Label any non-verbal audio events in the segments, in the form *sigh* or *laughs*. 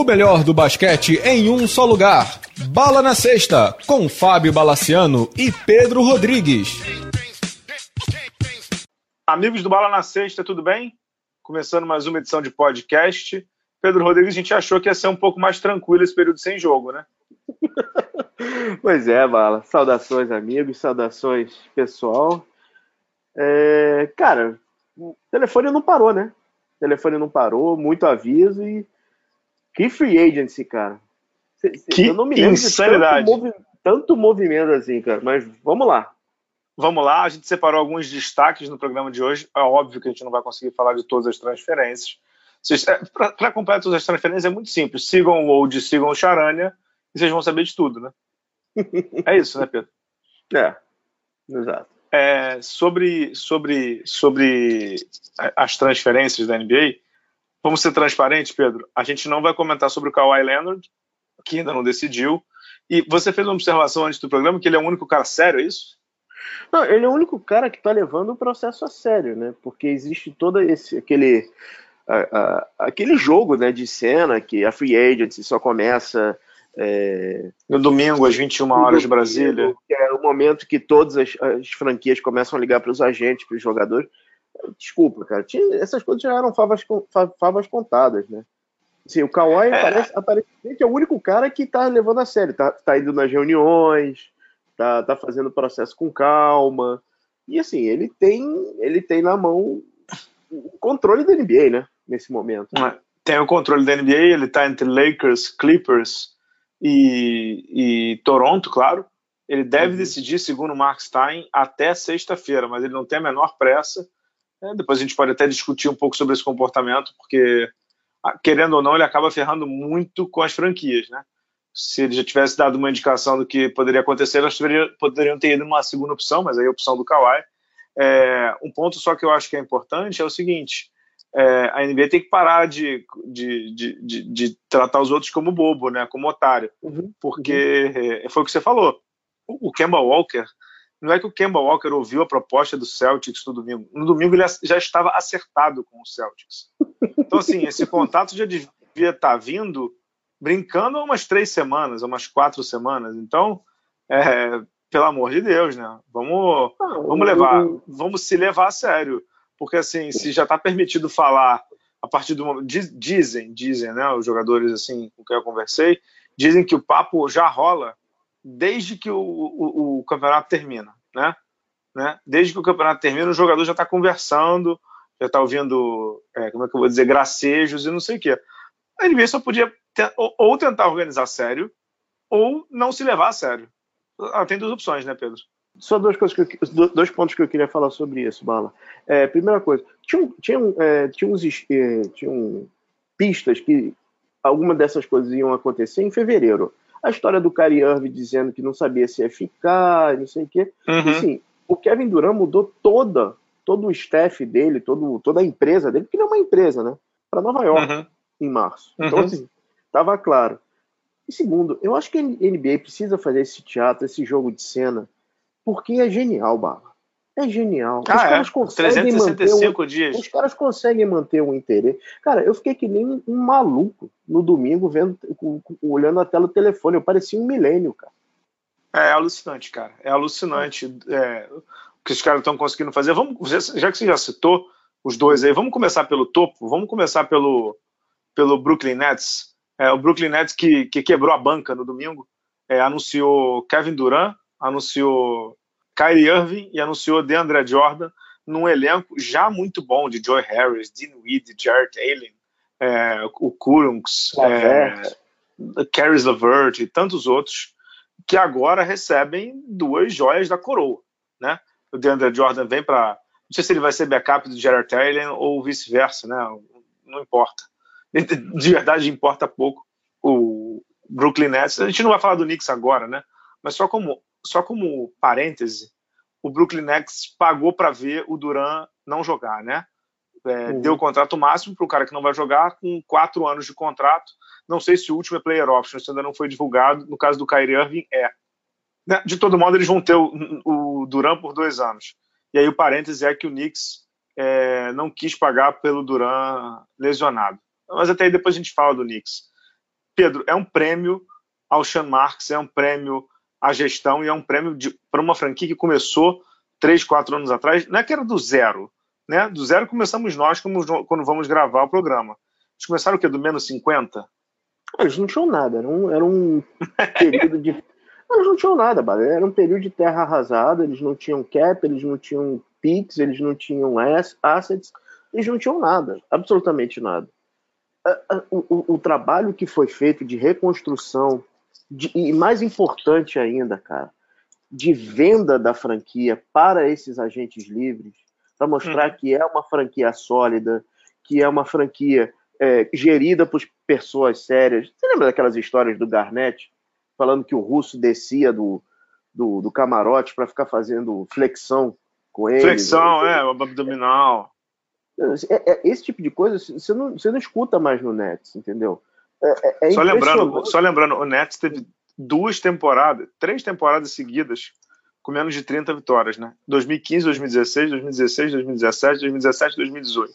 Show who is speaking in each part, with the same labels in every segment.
Speaker 1: O melhor do basquete em um só lugar. Bala na Sexta, com Fábio Balaciano e Pedro Rodrigues.
Speaker 2: Amigos do Bala na Sexta, tudo bem? Começando mais uma edição de podcast. Pedro Rodrigues, a gente achou que ia ser um pouco mais tranquilo esse período sem jogo, né? *laughs*
Speaker 3: pois é, Bala. Saudações, amigos, saudações, pessoal. É, cara, o telefone não parou, né? O telefone não parou, muito aviso e que free agency, cara.
Speaker 2: Que eu não me lembro insanidade.
Speaker 3: De tanto, movi tanto movimento assim, cara. Mas vamos lá.
Speaker 2: Vamos lá, a gente separou alguns destaques no programa de hoje. É óbvio que a gente não vai conseguir falar de todas as transferências. É, Para acompanhar todas as transferências é muito simples. Sigam o Old, sigam o Charania e vocês vão saber de tudo, né? *laughs* é isso, né, Pedro?
Speaker 3: É, exato.
Speaker 2: É, sobre, sobre, sobre as transferências da NBA, Vamos ser transparentes, Pedro. A gente não vai comentar sobre o Kawhi Leonard, que ainda não decidiu. E você fez uma observação antes do programa que ele é o único cara sério, é isso?
Speaker 3: Não, ele é o único cara que está levando o processo a sério, né? Porque existe todo esse aquele aquele jogo, né, de cena que a free agency só começa
Speaker 2: é, no domingo às 21 horas de Brasília,
Speaker 3: é o momento que todas as, as franquias começam a ligar para os agentes, para os jogadores. Desculpa, cara. Tinha, essas coisas já eram favas, favas contadas, né? Assim, o Kawhi é. aparece, aparentemente é o único cara que tá levando a sério. Tá, tá indo nas reuniões, tá, tá fazendo o processo com calma. E assim, ele tem, ele tem na mão o controle da NBA, né? Nesse momento.
Speaker 2: É, tem o controle da NBA, ele tá entre Lakers, Clippers e, e Toronto, claro. Ele deve uhum. decidir, segundo o Mark Stein, até sexta-feira, mas ele não tem a menor pressa é, depois a gente pode até discutir um pouco sobre esse comportamento, porque, querendo ou não, ele acaba ferrando muito com as franquias, né? Se ele já tivesse dado uma indicação do que poderia acontecer, elas poderiam ter ido numa segunda opção, mas aí a opção do Kawhi. É, um ponto só que eu acho que é importante é o seguinte: é, a NBA tem que parar de, de, de, de, de tratar os outros como bobo, né, como otário, uhum. porque uhum. foi o que você falou. O, o Kemba Walker não é que o Kemba Walker ouviu a proposta do Celtics no domingo. No domingo ele já estava acertado com o Celtics. Então, assim, *laughs* esse contato já devia estar vindo brincando há umas três semanas, umas quatro semamas. Então, é, pelo amor de Deus, né? Vamos, vamos levar, vamos se levar a sério. Porque, assim, se já está permitido falar a partir do momento. Dizem, dizem, né? Os jogadores, assim, com quem eu conversei, dizem que o papo já rola desde que o, o, o campeonato termina, né? né? Desde que o campeonato termina, o jogador já está conversando, já está ouvindo, é, como é que eu vou dizer, gracejos e não sei o quê. A NBA só podia ou, ou, tentar organizar sério, ou não se levar a sério. Ah, tem duas opções, né, Pedro?
Speaker 3: Só duas coisas que eu, dois pontos que eu queria falar sobre isso, Bala. É, primeira coisa, tinha, tinha, é, tinha, uns, é, tinha um, pistas que alguma dessas coisas iam acontecer em fevereiro a história do Kyrie Irving dizendo que não sabia se ia ficar, não sei o quê. Uhum. Assim, o Kevin Durant mudou toda, todo o staff dele, todo, toda a empresa dele, que não é uma empresa, né? Para Nova York, uhum. em março. Então, uhum. assim, tava claro. E segundo, eu acho que a NBA precisa fazer esse teatro, esse jogo de cena, porque é genial, Barra. É genial.
Speaker 2: Ah, os caras é? conseguem 365 manter dias.
Speaker 3: Os caras conseguem manter o interesse. Cara, eu fiquei que nem um maluco no domingo vendo, olhando a tela do telefone. Eu parecia um milênio, cara.
Speaker 2: É, alucinante, cara. É alucinante é, o que os caras estão conseguindo fazer. Vamos, já que você já citou os dois aí, vamos começar pelo topo. Vamos começar pelo, pelo Brooklyn Nets. É, o Brooklyn Nets que, que quebrou a banca no domingo. É, anunciou Kevin Durant, anunciou Kyrie Irving e anunciou DeAndre Jordan num elenco já muito bom de Joy Harris, Dean Weed, Jared Allen, é, o Kurunks, é, Caris LeVert e tantos outros que agora recebem duas joias da coroa, né? O DeAndre Jordan vem para, não sei se ele vai ser backup do Jared Allen ou vice-versa, né? Não importa. *laughs* De verdade importa pouco o Brooklyn Nets. A gente não vai falar do Knicks agora, né? Mas só como só como parêntese, o Brooklyn Nets pagou para ver o Duran não jogar, né? É, uhum. Deu o contrato máximo para o cara que não vai jogar, com quatro anos de contrato. Não sei se o último é player option, isso ainda não foi divulgado. No caso do Kyrie Irving, é. Né, de todo modo, eles vão ter o, o Duran por dois anos. E aí o parêntese é que o Knicks é, não quis pagar pelo Duran lesionado. Mas até aí depois a gente fala do Knicks. Pedro, é um prêmio ao Sean Marks, é um prêmio à gestão e é um prêmio para uma franquia que começou três, quatro anos atrás, não é que era do zero, né? Do zero começamos nós como, quando vamos gravar o programa. Eles começaram o quê? Do menos 50?
Speaker 3: Eles não tinham nada, era um, era um *laughs* período de. Eles não tinham nada, era um período de terra arrasada, eles não tinham cap, eles não tinham PIX, eles não tinham assets, eles não tinham nada, absolutamente nada. O, o, o trabalho que foi feito de reconstrução, de, e mais importante ainda, cara, de venda da franquia para esses agentes livres, para mostrar hum. que é uma franquia sólida, que é uma franquia é, gerida por pessoas sérias. Você lembra daquelas histórias do Garnett falando que o russo descia do, do, do camarote para ficar fazendo flexão com ele?
Speaker 2: Flexão, é, o abdominal.
Speaker 3: É, é, esse tipo de coisa você não, você não escuta mais no Nets, entendeu?
Speaker 2: É, é só, lembrando, só lembrando, o Nets teve duas temporadas, três temporadas seguidas com menos de 30 vitórias, né? 2015, 2016, 2016, 2017, 2017, 2018.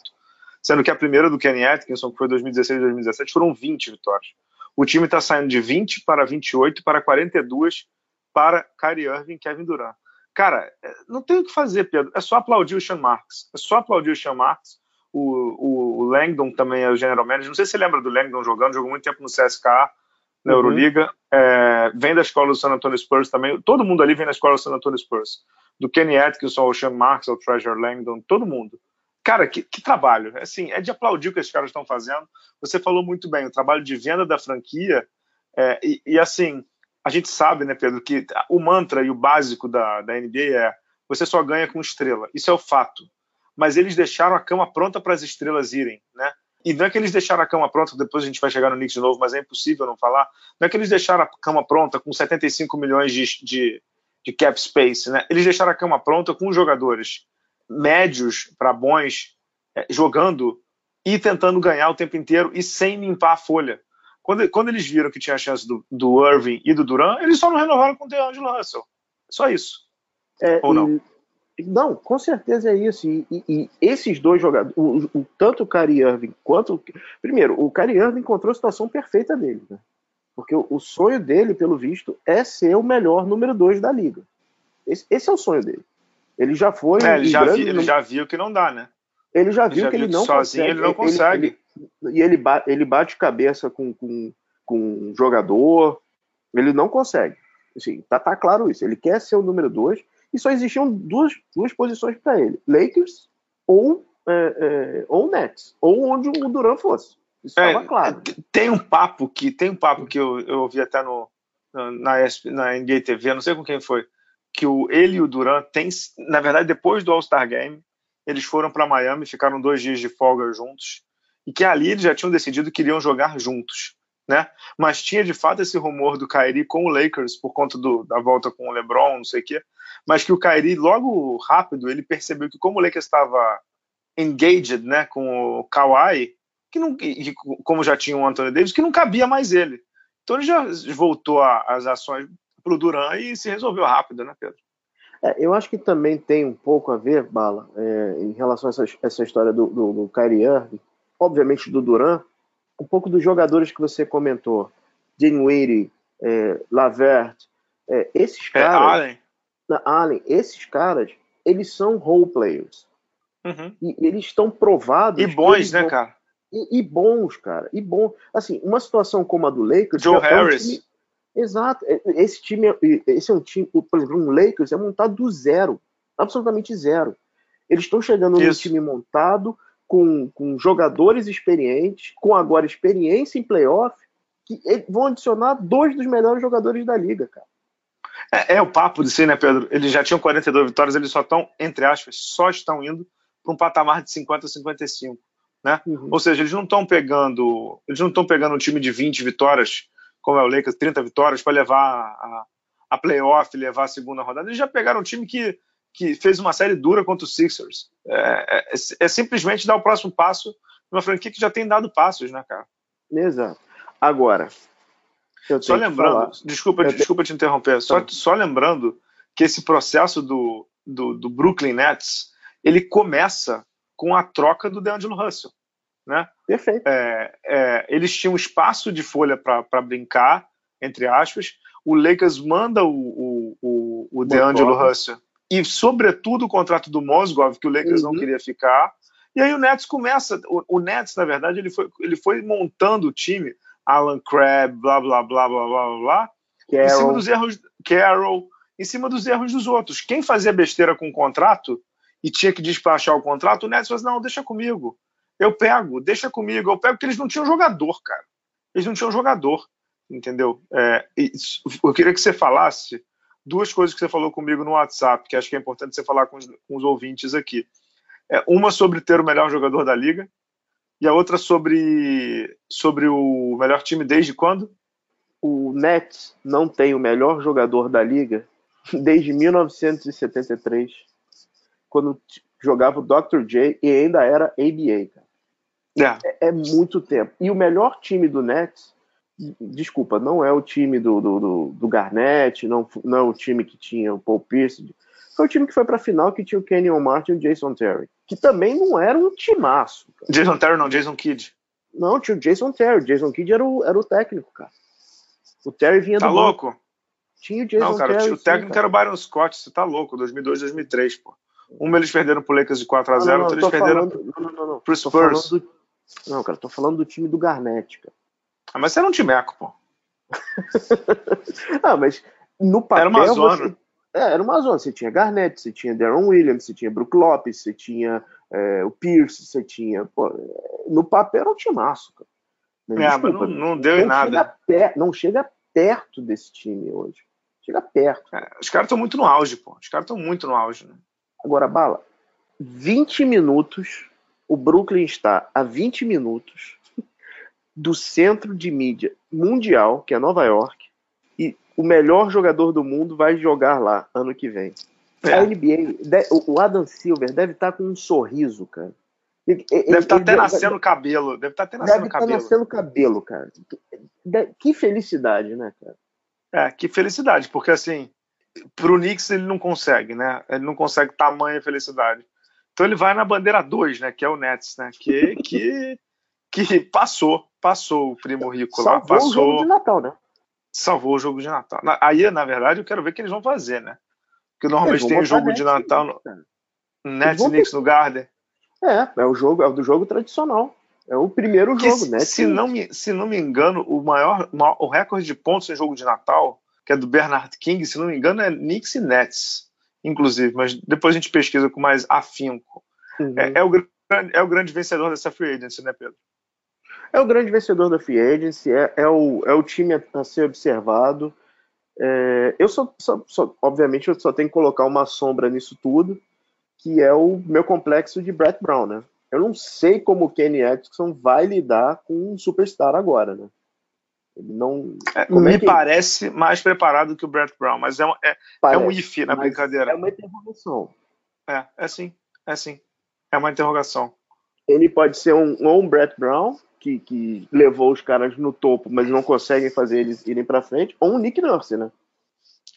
Speaker 2: Sendo que a primeira do Kenny Atkinson, que foi 2016 2017, foram 20 vitórias. O time está saindo de 20 para 28 para 42 para Kyrie Irving e Kevin Durant. Cara, é, não tem o que fazer, Pedro. É só aplaudir o Sean Marks. É só aplaudir o Sean Marks. O, o Langdon também é o general manager. Não sei se você lembra do Langdon jogando, jogou muito tempo no CSKA na uhum. Euroliga. É, vem da escola do San Antonio Spurs também. Todo mundo ali vem da escola do San Antonio Spurs. Do Kenny Atkinson ao Sean Marks, ao Treasure Langdon, todo mundo. Cara, que, que trabalho. Assim, é de aplaudir o que esses caras estão fazendo. Você falou muito bem, o trabalho de venda da franquia. É, e, e, assim, a gente sabe, né, Pedro, que o mantra e o básico da, da NBA é você só ganha com estrela. Isso é o fato. Mas eles deixaram a cama pronta para as estrelas irem, né? E não é que eles deixaram a cama pronta, depois a gente vai chegar no Knicks de novo, mas é impossível não falar. Não é que eles deixaram a cama pronta com 75 milhões de, de, de cap space, né? Eles deixaram a cama pronta com jogadores médios para bons é, jogando e tentando ganhar o tempo inteiro e sem limpar a folha. Quando, quando eles viram que tinha a chance do, do Irving e do Duran, eles só não renovaram com o DeAngelo Russell. Só isso.
Speaker 3: É, Ou não? Não, com certeza é isso. E, e, e esses dois jogadores, o, o, tanto o Kyrie Irving quanto. Primeiro, o Kyrie Irving encontrou a situação perfeita dele. Né? Porque o, o, sonho dele, pelo visto, é ser o melhor número dois da liga. Esse, esse é o sonho dele. Ele já foi.
Speaker 2: É, ele, já vi, ele já viu que não dá, né?
Speaker 3: Ele já viu ele já que viu ele não
Speaker 2: sozinho consegue. ele não consegue. Ele,
Speaker 3: e ele, bate, ele bate cabeça com, com, com um jogador. Ele não consegue. Assim, tá, tá claro isso. Ele quer ser o número dois e só existiam duas, duas posições para ele: Lakers ou, é, é, ou Nets, ou onde o Duran fosse. Isso estava é, claro.
Speaker 2: Tem um papo que tem um papo que eu, eu ouvi até no, na, na NBA TV, não sei com quem foi, que o, ele e o Duran têm, na verdade, depois do All-Star Game, eles foram para Miami, ficaram dois dias de folga juntos, e que ali eles já tinham decidido que iriam jogar juntos né? Mas tinha de fato esse rumor do Kyrie com o Lakers por conta do, da volta com o LeBron, não sei o quê. Mas que o Kyrie logo rápido ele percebeu que como o Lakers estava engaged, né, com o Kawhi, que não, que, como já tinha o Anthony Davis, que não cabia mais ele. Então ele já voltou as ações para o Duran e se resolveu rápido, né, Pedro?
Speaker 3: É, eu acho que também tem um pouco a ver, Bala, é, em relação a essa, essa história do, do, do Kyrie Irving, obviamente do Duran, um pouco dos jogadores que você comentou, Dinwiddie, é, Lavert, é, esses é, caras, é, Allen. Allen, esses caras, eles são role players. Uhum. E eles estão provados.
Speaker 2: E bons, né, vão... cara?
Speaker 3: E, e, bons, cara. E bom. Assim, uma situação como a do Lakers.
Speaker 2: Joe Harris.
Speaker 3: É um time... Exato. É, esse time, esse é um time, por exemplo, um Lakers é montado do zero. Absolutamente zero. Eles estão chegando Isso. num time montado com, com jogadores experientes, com agora experiência em playoff, que vão adicionar dois dos melhores jogadores da liga, cara.
Speaker 2: É, é, o papo de si, né, Pedro? Eles já tinham 42 vitórias, eles só estão, entre aspas, só estão indo para um patamar de 50 a 55. Né? Uhum. Ou seja, eles não estão pegando. Eles não estão pegando um time de 20 vitórias, como é o Lakers, 30 vitórias, para levar a, a playoff, levar a segunda rodada. Eles já pegaram um time que que fez uma série dura contra os Sixers. É, é, é, simplesmente dar o próximo passo numa franquia que já tem dado passos, né, cara?
Speaker 3: Exato. Agora,
Speaker 2: só lembrando, desculpa, eu desculpa te interromper, só, tá. só lembrando que esse processo do, do, do, Brooklyn Nets ele começa com a troca do DeAngelo Russell. né?
Speaker 3: Perfeito.
Speaker 2: É, é, eles tinham espaço de folha para brincar, entre aspas. O Lakers manda o, o, o, o DeAngelo Russell e, sobretudo, o contrato do Mosgov, que o Lakers uhum. não queria ficar. E aí o Nets começa. O, o, Nets, na verdade, ele foi, ele foi montando o time. Alan Crabb, blá blá blá blá blá blá, Carroll. em cima dos erros. Carroll, em cima dos erros dos outros. Quem fazia besteira com o contrato e tinha que despachar o contrato, o Nets falou assim, não, deixa comigo. Eu pego, deixa comigo, eu pego, porque eles não tinham jogador, cara. Eles não tinham jogador, entendeu? É, eu queria que você falasse duas coisas que você falou comigo no WhatsApp, que acho que é importante você falar com os, com os ouvintes aqui. É, uma sobre ter o melhor jogador da liga, e a outra sobre, sobre o melhor time desde quando?
Speaker 3: O Nets não tem o melhor jogador da liga desde 1973, quando jogava o Dr. J e ainda era ABA, cara. É. é. é. muito tempo. E o melhor time do Nets, desculpa, não é o time do, do, do, Garnett, não, não é o time que tinha o Paul Pierce, foi o time que foi para a final que tinha o Kenyon Martin e o Jason Terry, que também não era um timaço.
Speaker 2: Cara. Jason Terry não, Jason Kidd.
Speaker 3: Não, tinha o Jason Terry. O Jason Kidd era o, era o técnico, cara. O Terry vinha
Speaker 2: tá
Speaker 3: do.
Speaker 2: Tá louco?
Speaker 3: Banco. Tinha o Jason
Speaker 2: Não, cara,
Speaker 3: Terry,
Speaker 2: o técnico sim, era o Byron Scott, você tá louco, 2002, 2003, pô. Um eles perderam pro Lakers de 4 a 0 outro eles perderam
Speaker 3: falando, não, não, não,
Speaker 2: pro Spurs.
Speaker 3: Do, não, cara, tô falando do time do Garnett, cara.
Speaker 2: Ah, mas você era um timeco, pô. *laughs*
Speaker 3: ah, mas no papel...
Speaker 2: Era uma zona. Você,
Speaker 3: é, era uma zona. Você tinha Garnett, você tinha Darren Williams, você tinha Brook Lopes, você tinha é, o Pierce, você tinha... Pô, no papel era um timaço, cara.
Speaker 2: Mas, é, desculpa, não, não deu em nada.
Speaker 3: Chega não chega perto desse time hoje. Chega perto.
Speaker 2: É, os caras estão muito no auge, pô. Os caras estão muito no auge, né?
Speaker 3: Agora, Bala, 20 minutos, o Brooklyn está a 20 minutos do centro de mídia mundial, que é Nova York, e o melhor jogador do mundo vai jogar lá ano que vem. É. A NBA, o Adam Silver deve estar com um sorriso, cara.
Speaker 2: Ele, deve estar até nascendo cabelo. Deve estar até nascendo deve cabelo.
Speaker 3: Deve estar nascendo cabelo, cara. Que felicidade, né, cara?
Speaker 2: É, que felicidade, porque assim, pro Knicks ele não consegue, né? Ele não consegue tamanha felicidade. Então ele vai na bandeira 2, né? Que é o Nets, né? Que, que, *laughs* que passou, passou o primo rico
Speaker 3: Salvou
Speaker 2: lá. Passou,
Speaker 3: o jogo de Natal, né?
Speaker 2: Salvou o jogo de Natal. Aí, na verdade, eu quero ver o que eles vão fazer, né? Porque normalmente tem o jogo de Natal no Nets Knicks no Garden.
Speaker 3: É, é o jogo, é o do jogo tradicional. É o primeiro que jogo,
Speaker 2: né? Se não, me, se não me engano, o maior, o recorde de pontos em jogo de Natal, que é do Bernard King, se não me engano, é Knicks e Nets, inclusive, mas depois a gente pesquisa com mais afinco. Uhum. É, é, o, é o grande vencedor dessa free agency, né, Pedro?
Speaker 3: É o grande vencedor da free agency, é, é, o, é o time a, a ser observado. É, eu só, só, só, obviamente, eu só tenho que colocar uma sombra nisso tudo, que é o meu complexo de Brett Brown, né? Eu não sei como o Kenny Atkinson vai lidar com um superstar agora, né? Ele não.
Speaker 2: É, me é que... parece mais preparado que o Brett Brown, mas é um, é, parece, é um if na brincadeira.
Speaker 3: É uma interrogação.
Speaker 2: É, é sim, é sim. É uma interrogação.
Speaker 3: Ele pode ser um, ou um Brett Brown, que, que levou os caras no topo, mas não conseguem fazer eles irem para frente, ou um Nick Nurse, né?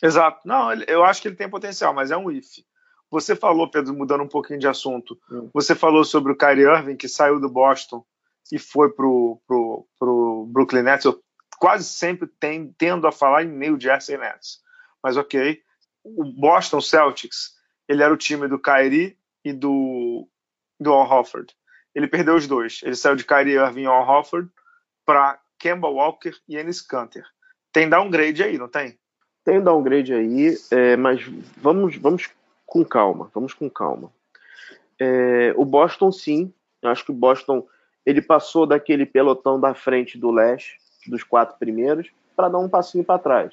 Speaker 2: Exato. Não, eu acho que ele tem potencial, mas é um if. Você falou, Pedro, mudando um pouquinho de assunto, hum. você falou sobre o Kyrie Irving, que saiu do Boston e foi pro, pro, pro Brooklyn Nets. Eu quase sempre tem, tendo a falar em New Jersey Nets. Mas ok. O Boston Celtics, ele era o time do Kyrie e do, do Al Hofford. Ele perdeu os dois. Ele saiu de Kyrie Irving e Al Hofford para Kemba Walker e Ennis Canter. Tem downgrade aí, não tem?
Speaker 3: Tem downgrade aí, é, mas vamos, vamos com calma, vamos com calma. É, o Boston, sim, eu acho que o Boston ele passou daquele pelotão da frente do leste, dos quatro primeiros, para dar um passinho para trás.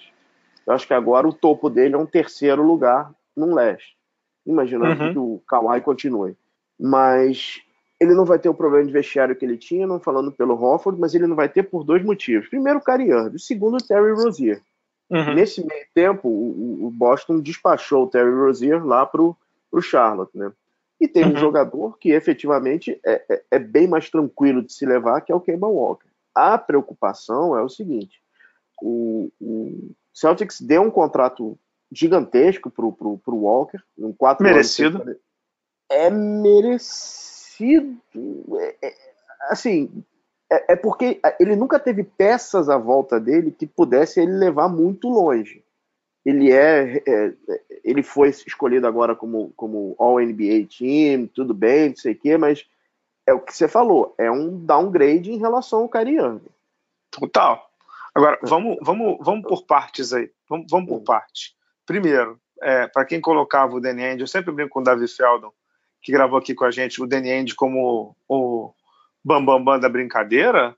Speaker 3: Eu acho que agora o topo dele é um terceiro lugar no leste, imaginando uhum. que o Kawhi continue. Mas ele não vai ter o problema de vestiário que ele tinha, não falando pelo Hofford, mas ele não vai ter por dois motivos. Primeiro, o Cariano, segundo, o Terry Rozier. Uhum. Nesse meio tempo, o, o, Boston despachou o Terry Rozier lá pro, pro Charlotte, né? E tem uhum. um jogador que efetivamente é, é, é, bem mais tranquilo de se levar, que é o Kemba Walker. A preocupação é o seguinte: o, o Celtics deu um contrato gigantesco pro, pro, pro Walker, um quatro
Speaker 2: merecido.
Speaker 3: É merecido. É, é, assim, é, é, porque ele nunca teve peças à volta dele que pudesse ele levar muito longe. Ele é, é ele foi escolhido agora como, como All NBA Team, tudo bem, não sei o quê, mas é o que você falou, é um downgrade em relação ao Irving.
Speaker 2: Total. Agora, vamos, vamos, vamos por partes aí. Vamos, vamos por partes. Primeiro, é, para quem colocava o Danny Ainge, eu sempre brinco com o Davi Feldon, que gravou aqui com a gente, o Danny Ainge como o bambambam bam, bam da brincadeira,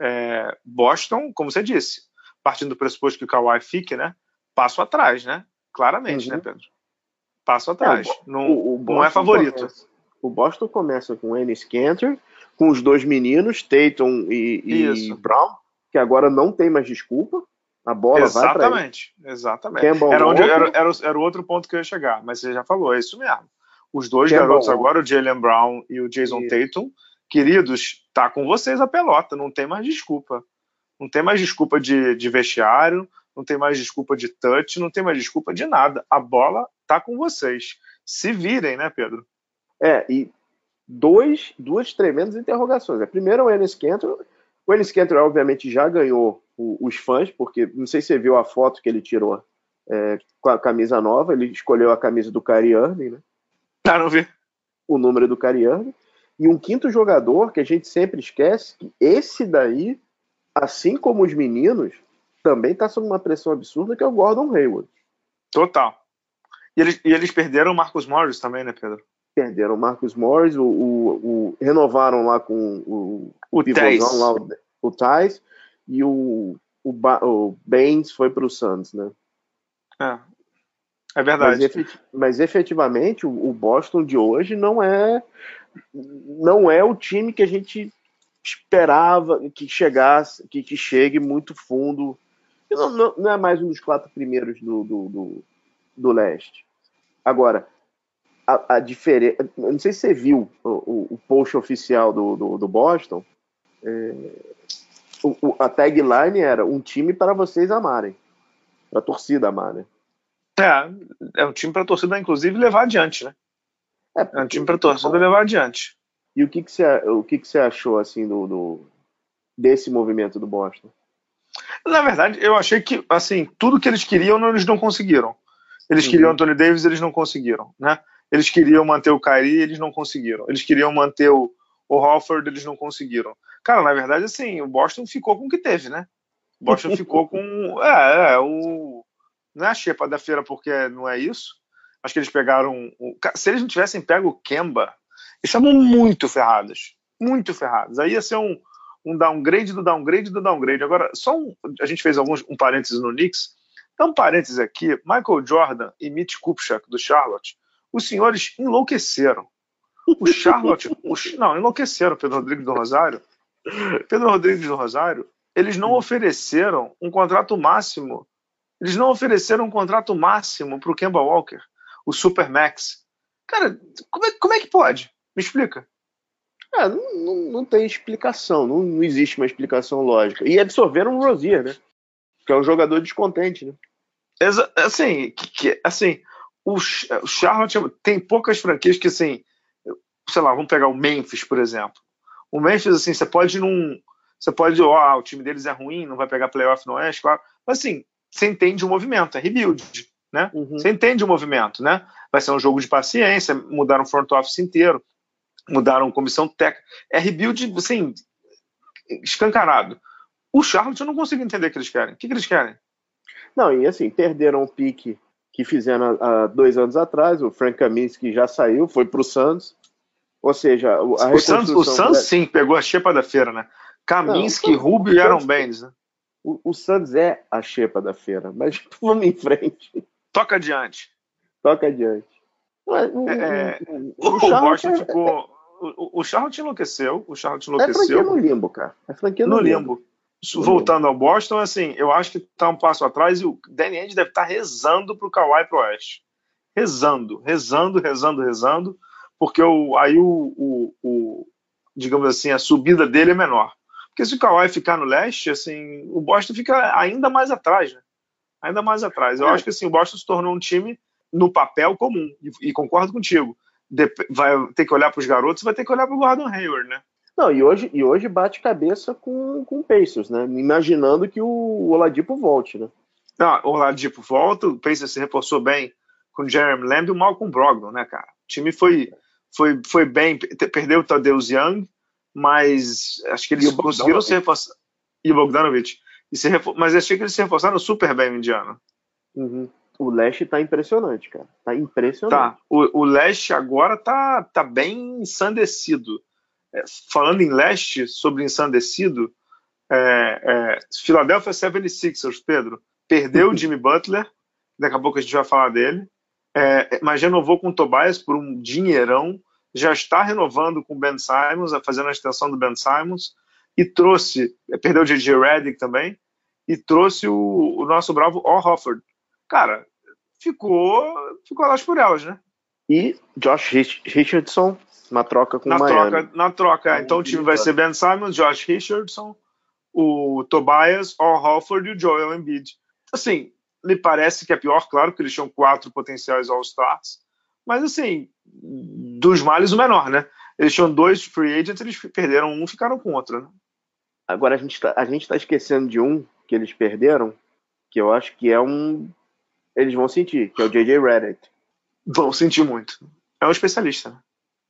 Speaker 2: é, Boston, como você disse, partindo do pressuposto que o Kawhi fique, né? Passo atrás, né? Claramente, né, uhum. né, Pedro? Passo atrás. É, o, não, o, o não é favorito.
Speaker 3: Começa, o Boston começa com Ennis Cantor, com os dois meninos, Tatum e, e Brown, que agora não tem mais desculpa. A bola
Speaker 2: exatamente,
Speaker 3: vai
Speaker 2: Exatamente, exatamente. Era, onde, era, era, era, o outro ponto que eu ia chegar, mas você já falou, é isso mesmo. Os dois garotos agora, o Jalen Brown e o Jason Tatum, queridos, tá com vocês a pelota, não tem mais desculpa. Não tem mais desculpa de, de vestiário, não tem mais desculpa de touch, não tem mais desculpa de nada. A bola tá com vocês. Se virem, né, Pedro?
Speaker 3: É, e dois, duas tremendas interrogações. A primeira, o Enes Cantor. O Enes Cantor, obviamente, já ganhou o, os fãs, porque não sei se você viu a foto que ele tirou é, com a camisa nova. Ele escolheu a camisa do Kyrie Irving, né?
Speaker 2: Ah, não vi.
Speaker 3: O número do Irving. E um quinto jogador que a gente sempre esquece, que esse daí, assim como os meninos, também está sob uma pressão absurda, que é o Gordon Hayward.
Speaker 2: Total. E eles, e eles perderam o Marcus Morris também, né, Pedro?
Speaker 3: Perderam o Marcus Morris, o, o, o renovaram lá com o,
Speaker 2: o, o
Speaker 3: lá, o, o Thais, e o, o, o Baines foi para o Suns, né?
Speaker 2: É, é verdade.
Speaker 3: Mas, mas efetivamente o, o Boston de hoje não é não é o time que a gente esperava que chegasse, que, que chegue muito fundo. Não, não, não, é mais um dos quatro primeiros do, do, do, do leste. Agora, a, a diferença. Não sei se você viu o, o post oficial do, do, do Boston. É, o, a tagline era um time para vocês amarem. Para a torcida amar, né?
Speaker 2: É, é um time para a torcida, inclusive, levar adiante, né? É, é um time para torcida levar adiante.
Speaker 3: E o que, que, você, o que, que você achou assim do, do, desse movimento do Boston?
Speaker 2: Na verdade, eu achei que assim tudo que eles queriam eles não conseguiram. Eles uhum. queriam Anthony Davis, eles não conseguiram, né? Eles queriam manter o Kyrie, eles não conseguiram. Eles queriam manter o, o Hofford, eles não conseguiram. Cara, na verdade, assim, o Boston ficou com o que teve, né? O Boston *laughs* ficou com. É, é, o. Não é a xepa da feira porque não é isso, Acho que eles pegaram. O... Se eles não tivessem pego o Kemba, eles estavam muito ferrados. Muito ferrados. Aí ia ser um, um downgrade do downgrade do downgrade. Agora, só um, a gente fez alguns um parênteses no Knicks. Dá um parênteses aqui. Michael Jordan e Mitch Kupchak, do Charlotte, os senhores enlouqueceram. O Charlotte. o, não, enlouqueceram Pedro Rodrigues do Rosário. Pedro Rodrigues do Rosário, eles não ofereceram um contrato máximo. Eles não ofereceram um contrato máximo para o Kemba Walker o Supermax. Cara, como é, como é que pode? Me explica.
Speaker 3: É, não, não, não, tem explicação, não, não, existe uma explicação lógica. E absorveram o Rosier, né? Que é um jogador descontente, né?
Speaker 2: Exa assim, que, que, assim o, o Charlotte tem poucas franquias que, assim, sei lá, vamos pegar o Memphis, por exemplo. O Memphis, assim, você pode não. Você pode, ó, o time deles é ruim, não vai pegar playoff no Oeste, claro. Mas, assim, você entende o movimento, é rebuild né? Uhum. Você entende o movimento, né? Vai ser um jogo de paciência, mudaram o front office inteiro, mudaram comissão técnica. É rebuild, assim, escancarado. O Charlotte eu não consigo entender o que eles querem. O que, que eles querem?
Speaker 3: Não, e assim, perderam o pique que fizeram há dois anos atrás, o Frank Kaminsky já saiu, foi para o Santos. Ou seja, a
Speaker 2: o Santos, o Santos sim, pegou a xepa da feira, né? Kaminsky, Rubio e Aaron Baines, né?
Speaker 3: O, o Santos é a xepa da feira, mas *laughs* vamos em frente.
Speaker 2: Toca adiante.
Speaker 3: Toca adiante.
Speaker 2: É, o, o, o, Boston ficou. O, o Charlotte enlouqueceu. O Charlotte enlouqueceu. É franquia
Speaker 3: no limbo, cara. É franquia
Speaker 2: no, no limbo. limbo. Voltando ao Boston, assim, eu acho que está um passo atrás e o Danny Ainge deve estar tá rezando para o Kawhi pro Oeste. Rezando, rezando, rezando, rezando, porque o, aí o, o, o, digamos assim, a subida dele é menor. Porque se o Kawhi ficar no leste, assim, o Boston fica ainda mais atrás, né? ainda mais atrás. Eu é. acho que assim, o Boston se tornou um time no papel comum, e, e concordo contigo. De, vai ter que olhar para os garotos, vai ter que olhar para o Gordon Hayward, né?
Speaker 3: Não, e hoje, e hoje bate cabeça com, com o Pacers, né? Imaginando que o Oladipo volte, né?
Speaker 2: Não, o Oladipo volta, o Pacers se reforçou bem com o Jeremy Lamb e o Malcolm Brogdon, né, cara? O time foi, foi, foi bem, perdeu o Tadeusz Young, mas acho que eles conseguiram se reforçar. E o Bogdanovich. E se refor... Mas achei que eles se reforçaram super bem o Indiana.
Speaker 3: Uhum. O leste tá impressionante, cara. Tá impressionante.
Speaker 2: Tá. O, o leste agora tá, tá bem ensandecido. É, falando em leste, sobre ensandecido, é, é, Philadelphia 76ers, Pedro, perdeu o *laughs* Jimmy Butler, daqui a pouco a gente vai falar dele, é, mas renovou com o Tobias por um dinheirão, já está renovando com o Ben Simons, fazendo a extensão do Ben Simons, e trouxe, é, perdeu o J.J. Redick também, e trouxe o, o nosso bravo Al Hofford. Cara, ficou, ficou elas por elas, né?
Speaker 3: E Josh Richardson na troca com
Speaker 2: na
Speaker 3: o
Speaker 2: Miami. Troca, na troca, então o time vai ser Ben Simons, Josh Richardson, o Tobias, o Halford e o Joel Embiid. Assim, me parece que é pior, claro, que eles tinham quatro potenciais All-Stars, mas assim, dos males o menor, né? Eles tinham dois free agents, eles perderam um, ficaram com outro, né?
Speaker 3: Agora a gente está tá esquecendo de um que eles perderam, que eu acho que é um eles vão sentir, que é o J.J. Redick.
Speaker 2: Vão sentir muito. É um especialista. Né?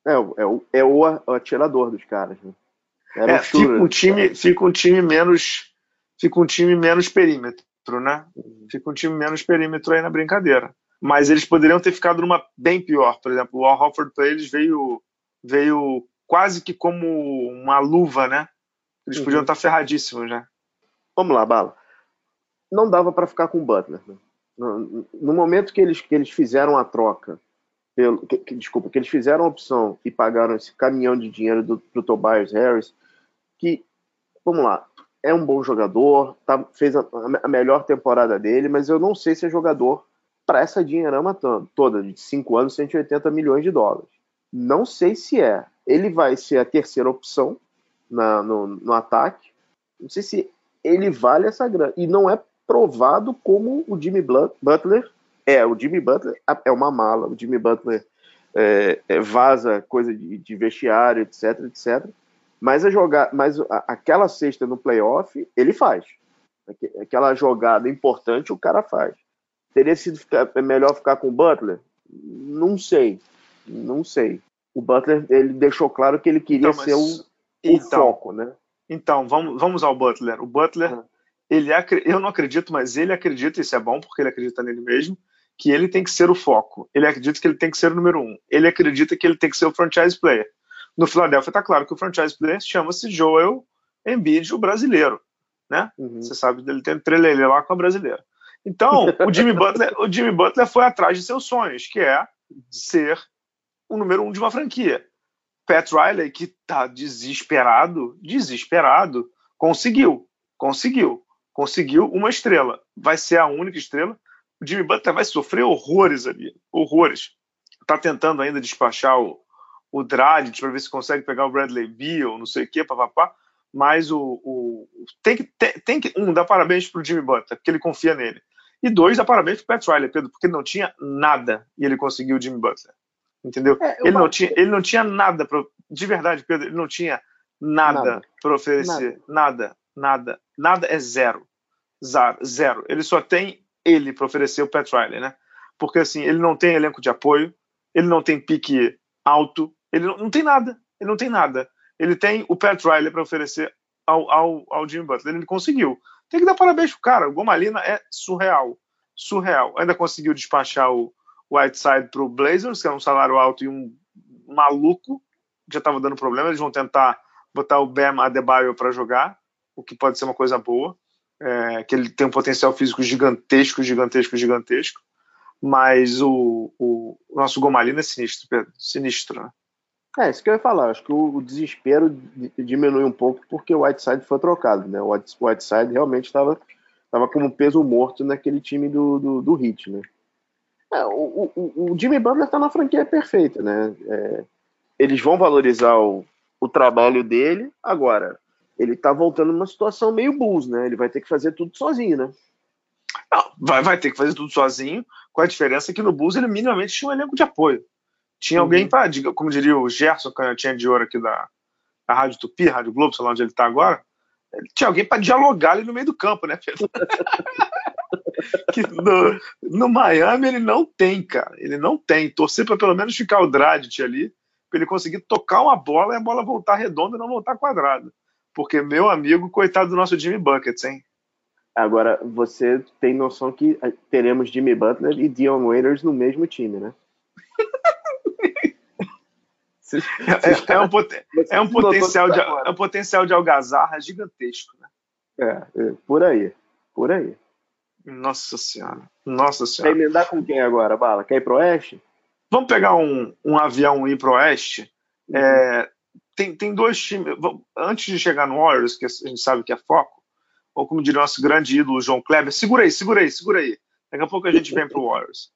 Speaker 3: É, é, o, é o atirador dos caras. Né?
Speaker 2: É, fica, um time, fica um time menos fica um time menos perímetro, né? Fica um time menos perímetro aí na brincadeira. Mas eles poderiam ter ficado numa bem pior. Por exemplo, o Al Horford para eles veio veio quase que como uma luva, né? Eles uhum. podiam estar ferradíssimos, né?
Speaker 3: Vamos lá, bala. Não dava para ficar com o Butler. Né? No, no, momento que eles, que eles fizeram a troca, pelo, que, que, desculpa, que eles fizeram a opção e pagaram esse caminhão de dinheiro do, do Tobias Harris, que, vamos lá, é um bom jogador, tá, fez a, a, melhor temporada dele, mas eu não sei se é jogador para essa dinheirama toda, de 5 anos, 180 milhões de dólares. Não sei se é. Ele vai ser a terceira opção na, no, no ataque. Não sei se ele vale essa grana. E não é provado como o Jimmy Butler é. O Jimmy Butler é uma mala, o Jimmy Butler é, é, vaza coisa de, de, vestiário, etc, etc. Mas a jogar, mas a, aquela cesta no playoff ele faz. Aquela jogada importante o cara faz. Teria sido ficar, é melhor ficar com o Butler? Não sei, não sei. O Butler ele deixou claro que ele queria então, ser o, o então, foco, né?
Speaker 2: Então vamos, vamos ao Butler. O Butler uhum ele eu não acredito, mas ele acredita, isso é bom porque ele acredita nele mesmo, que ele tem que ser o foco. Ele acredita que ele tem que ser o número um. Ele acredita que ele tem que ser o franchise player. No Philadelphia está claro que o franchise player chama-se Joel Embiid, o brasileiro, né? Uhum. Você sabe dele tem trelele lá com a brasileira. Então, o Jimmy Butler, o Jimmy Butler foi atrás de seus sonhos, que é ser o número um de uma franquia. Pat Riley, que está desesperado, desesperado, conseguiu, conseguiu conseguiu uma estrela. Vai ser a única estrela. O Jimmy Butler vai sofrer horrores ali, horrores. Tá tentando ainda despachar o, o Dragic para ver se consegue pegar o Bradley Beal, não sei o que, papapá. Mas o, o tem que tem, tem que um dar parabéns pro Jimmy Butler, porque ele confia nele. E dois, dar parabéns pro Pat Riley, Pedro, porque ele não tinha nada e ele conseguiu o Jimmy Butler. Entendeu? É, ele, não tinha, ele não tinha nada pra, de verdade, Pedro, ele não tinha nada, nada. para oferecer, nada. nada, nada, nada é zero zero. Ele só tem ele para oferecer o Pat Riley, né? Porque assim, ele não tem elenco de apoio, ele não tem pique alto, ele não, não tem nada, ele não tem nada. Ele tem o Pat Riley para oferecer ao, ao, ao Jimmy Butler, ele conseguiu. Tem que dar parabéns pro cara, o Gomalina é surreal, surreal. Ainda conseguiu despachar o Whiteside pro Blazers, que é um salário alto e um maluco, já estava dando problema, eles vão tentar botar o Bam Adebayo para jogar, o que pode ser uma coisa boa é, que ele tem um potencial físico gigantesco, gigantesco, gigantesco. Mas o, o, o nosso Gomalina é sinistro, Pedro. Sinistro, né?
Speaker 3: É, isso que eu ia falar. Acho que o, desespero diminui um pouco porque o Whiteside foi trocado, né? O Whiteside realmente estava tava como peso morto naquele time do, do, do Hit, né? É, o, o, o, Jimmy Butler está na franquia perfeita, né? É, eles vão valorizar o, o trabalho dele. Agora, ele tá voltando numa situação meio Bulls, né? Ele vai ter que fazer tudo sozinho, né?
Speaker 2: Não, vai, vai ter que fazer tudo sozinho, com a diferença que no Bulls ele minimamente tinha um elenco de apoio. Tinha uhum. alguém para, como diria o Gerson, canhotinha de ouro aqui da, a Rádio Tupi, Rádio Globo, sei lá onde ele está agora, tinha alguém para dialogar ali no meio do campo, né, Pedro? *laughs* que no, no, Miami ele não tem, cara. Ele não tem. Torcer para pelo menos ficar o Dragic ali, para ele conseguir tocar uma bola e a bola voltar redonda e não voltar quadrada. Porque, meu amigo, coitado do nosso Jimmy Buckets, hein?
Speaker 3: Agora, você tem noção que teremos Jimmy Butler e Dion Waiters no mesmo time, né? *laughs*
Speaker 2: é, é, um, poten *laughs* é, um potencial de, é um potencial de algazarra gigantesco, né?
Speaker 3: É, é, por aí, por aí.
Speaker 2: Nossa senhora, nossa senhora.
Speaker 3: Quer emendar com quem agora, Bala? Quer ir pro oeste?
Speaker 2: Vamos pegar um, um avião e ir pro oeste. Uhum. É, tem, tem dois times. Antes de chegar no Warriors, que a gente sabe que é foco, ou como diria nosso grande ídolo João Kleber, segura aí, segura aí, segura aí. Daqui a pouco a gente vem pro Warriors.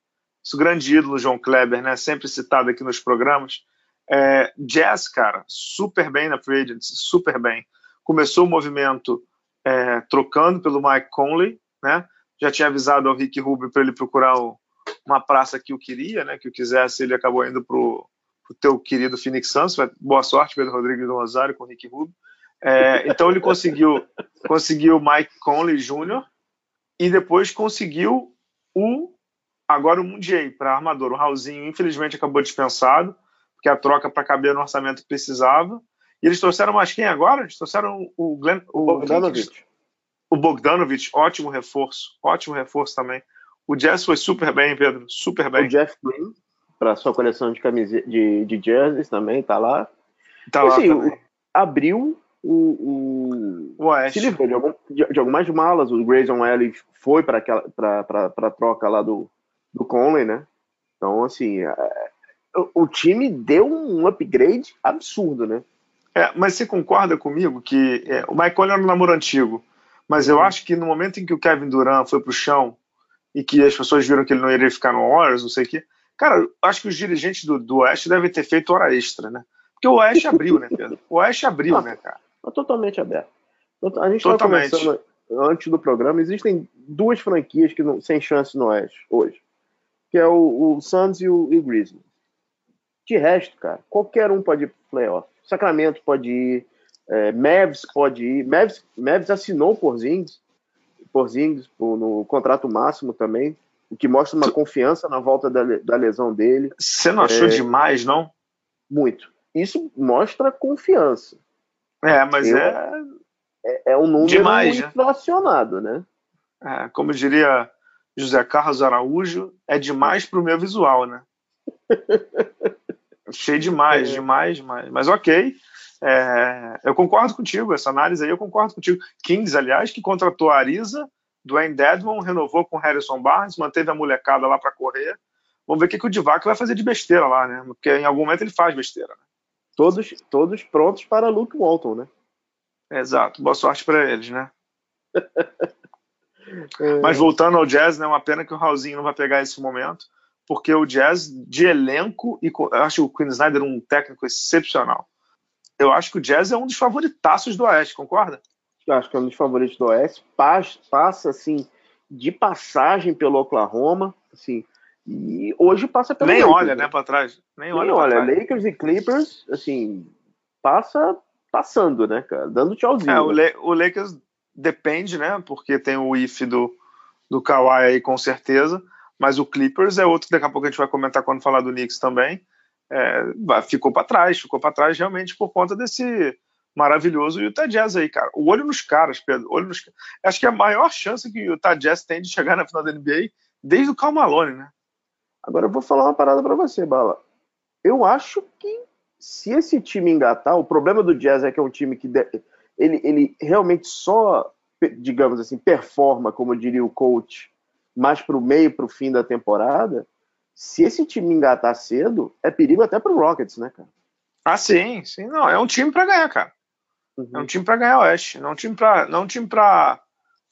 Speaker 2: Nosso grande ídolo João Kleber, né? Sempre citado aqui nos programas. É, jazz, cara, super bem na free agency, super bem. Começou o movimento é, trocando pelo Mike Conley, né? Já tinha avisado ao Rick Rubio para ele procurar o, uma praça que o queria, né? Que o quisesse, ele acabou indo pro, pro teu querido Phoenix Suns. Boa sorte, Pedro Rodrigues do Rosário com o Rick Rubio. É, então ele conseguiu *laughs* conseguiu Mike Conley Jr. e depois conseguiu o agora o Mundial para armador. O Raulzinho, infelizmente, acabou dispensado que a troca para caber no orçamento precisava. E eles trouxeram mais quem agora? Eles trouxeram o Glenn, o
Speaker 3: Bogdanovich.
Speaker 2: O Bogdanovich, ótimo reforço, ótimo reforço também. O Jazz foi super bem, Pedro, super bem.
Speaker 3: O Jeff Green, para sua coleção de camisetas de, de jerseys também, tá lá.
Speaker 2: Tá e, lá assim,
Speaker 3: abriu o,
Speaker 2: o, o Oeste.
Speaker 3: Se livrou de, algum, de, de, algumas malas. O Grayson Ellis foi para a troca lá do, do Conley, né? Então, assim, é, o time deu um upgrade absurdo, né?
Speaker 2: É, mas você concorda comigo que é, o Michael era um namoro antigo, mas eu acho que no momento em que o Kevin Durant foi pro chão e que as pessoas viram que ele não iria ficar no Warriors, não sei o quê, cara, acho que os dirigentes do, do Oeste devem ter feito hora extra, né? Porque o Oeste abriu, né, Pedro? O Oeste abriu, né, cara?
Speaker 3: Tá totalmente aberto. A gente estava conversando antes do programa, existem duas franquias que não, sem chance no Oeste hoje, que é o, o Suns e o, e o Grizzlies. De resto, cara, qualquer um pode ir pro playoff. Sacramento pode ir, é, Mavs pode ir. Mavs, Mavs assinou por Zings, por Zings no contrato máximo também, o que mostra uma confiança na volta da, da lesão dele.
Speaker 2: Você não achou é, demais, não?
Speaker 3: Muito. Isso mostra confiança.
Speaker 2: É, mas Eu, é...
Speaker 3: é... É um número demais, né? inflacionado, né?
Speaker 2: É, como diria José Carlos Araújo, é demais para o meu visual, né? *laughs* Achei demais, é. demais, demais. Mas ok. É, eu concordo contigo, essa análise aí eu concordo contigo. Kings, aliás, que contratou a Arisa, Dwayne Dedmon, renovou com Harrison Barnes, manteve a molecada lá para correr. Vamos ver o que, que o Divac vai fazer de besteira lá, né? Porque em algum momento ele faz besteira. Né?
Speaker 3: Todos, todos prontos para Luke Walton, né?
Speaker 2: Exato. Boa sorte para eles, né? *laughs* é. Mas voltando ao jazz, né? Uma pena que o Raulzinho não vai pegar esse momento porque o Jazz, de elenco, e eu acho o Quinn Snyder um técnico excepcional. Eu acho que o Jazz é um dos favoritaços do Oeste, concorda?
Speaker 3: Eu acho que é um dos favoritos do Oeste. Passa, passa assim, de passagem pelo Oklahoma, assim, e hoje passa pelo
Speaker 2: Nem Lakers, olha, né, para trás. Nem, Nem olha, olha
Speaker 3: trás. Lakers e Clippers, assim, passa passando, né, cara? Dando tchauzinho. É,
Speaker 2: o, né? o Lakers depende, né, porque tem o if do, do Kawhi aí com certeza, mas o Clippers é outro que daqui a pouco a gente vai comentar quando falar do Knicks também. É, ficou para trás, ficou para trás realmente por conta desse maravilhoso Utah Jazz aí, cara. O olho nos caras, Pedro. Olho nos... Acho que é a maior chance que o Utah Jazz tem de chegar na final da NBA desde o Cal Malone, né?
Speaker 3: Agora eu vou falar uma parada para você, Bala. Eu acho que se esse time engatar, o problema do Jazz é que é um time que ele, ele realmente só, digamos assim, performa, como diria o coach, mais para o meio, para o fim da temporada, se esse time engatar cedo, é perigo até para o Rockets, né, cara?
Speaker 2: Ah, sim, sim. Não, é um time para ganhar, cara. Uhum. É um time para ganhar o Oeste. Não é um time para, não é um time para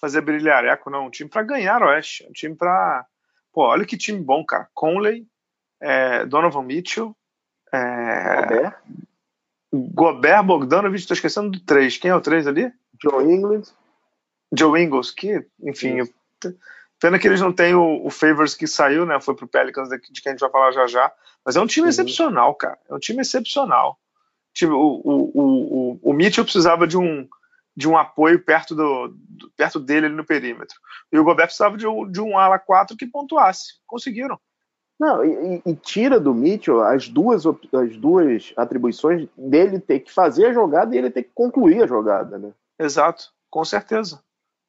Speaker 2: fazer brilhar eco, não. É um time para ganhar o Oeste. É um time para, pô, olha que time bom, cara. Conley, é, Donovan Mitchell, é... Gobert, Gobert Bogdanovich, tô esquecendo do 3. Quem é o 3 ali?
Speaker 3: Joe Ingles.
Speaker 2: Joe Ingles, que, enfim, eu, Pena que eles não têm o, o Favors que saiu, né? Foi pro Pelicans, de, de quem a gente vai falar já já. Mas é um time uhum. excepcional, cara. É um time excepcional. O, o, o, o Mitchell precisava de um, de um apoio perto, do, perto dele no perímetro. E o Gobert precisava de um, de um ala 4 que pontuasse. Conseguiram.
Speaker 3: Não, e, e, tira do Mitchell as duas, as duas atribuições dele ter que fazer a jogada e ele ter que concluir a jogada, né?
Speaker 2: Exato, com certeza.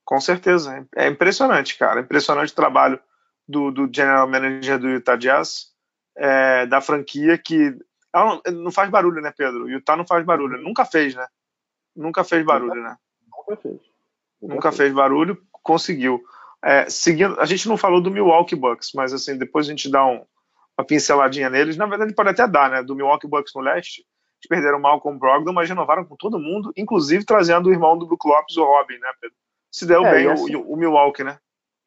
Speaker 2: Com certeza. É impressionante, cara. Impressionante o trabalho do, do general manager do Utah Jazz, é, da franquia que. Não, não, faz barulho, né, Pedro? O Utah não faz barulho. Nunca fez, né? Nunca fez barulho, né?
Speaker 3: Nunca fez.
Speaker 2: Nunca, Nunca fez. fez barulho, conseguiu. É, seguindo, a gente não falou do Milwaukee Bucks, mas assim, depois a gente dá um, uma pinceladinha neles. Na verdade, pode até dar, né? Do Milwaukee Bucks no leste. Eles perderam mal com o Brogdon, mas renovaram com todo mundo, inclusive trazendo o irmão do Brook Lopes, o Robin, né, Pedro? Se deu é, bem assim, o, o, Milwaukee, né?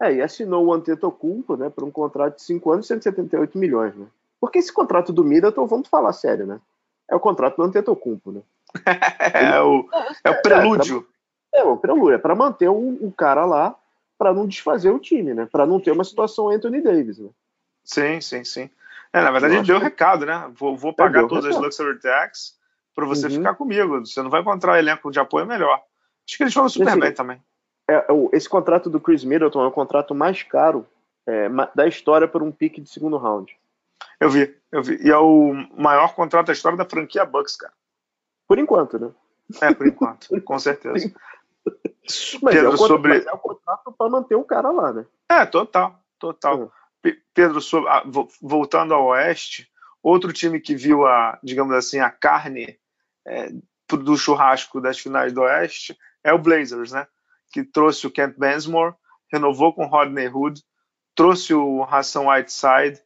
Speaker 3: É, e assinou o Antetokounmpo, né, por um contrato de 5 anos e 178 milhões, né? Porque esse contrato do Middleton, vamos falar sério, né? É o contrato do Antetokounmpo, né? *laughs*
Speaker 2: é, o, é o prelúdio.
Speaker 3: É, pra, é o prelúdio, é para manter o, o cara lá, para não desfazer o time, né? Para não ter uma situação Anthony Davis, né?
Speaker 2: Sim, sim, sim. É, na verdade, ele deu o recado, né? Vou, vou pagar todas as luxury tax para você uhum. ficar comigo. Você não vai encontrar elenco de apoio melhor. Acho que eles foram super bem também.
Speaker 3: É, esse contrato do Chris Middleton é o contrato mais caro é, da história por um pique de segundo round.
Speaker 2: Eu vi, eu vi. E é o maior contrato da história da franquia Bucks, cara.
Speaker 3: Por enquanto, né?
Speaker 2: É, por enquanto, *laughs* com certeza.
Speaker 3: Mas, Pedro, é o, sobre... mas é o contrato para manter o cara lá, né?
Speaker 2: É, total, total. Uhum. Pedro, sobre... ah, voltando ao Oeste, outro time que viu a, digamos assim, a carne é, do churrasco das finais do Oeste é o Blazers, né? Que trouxe o Kent Bensmore, renovou com Rodney Hood, trouxe o Hassan Whiteside,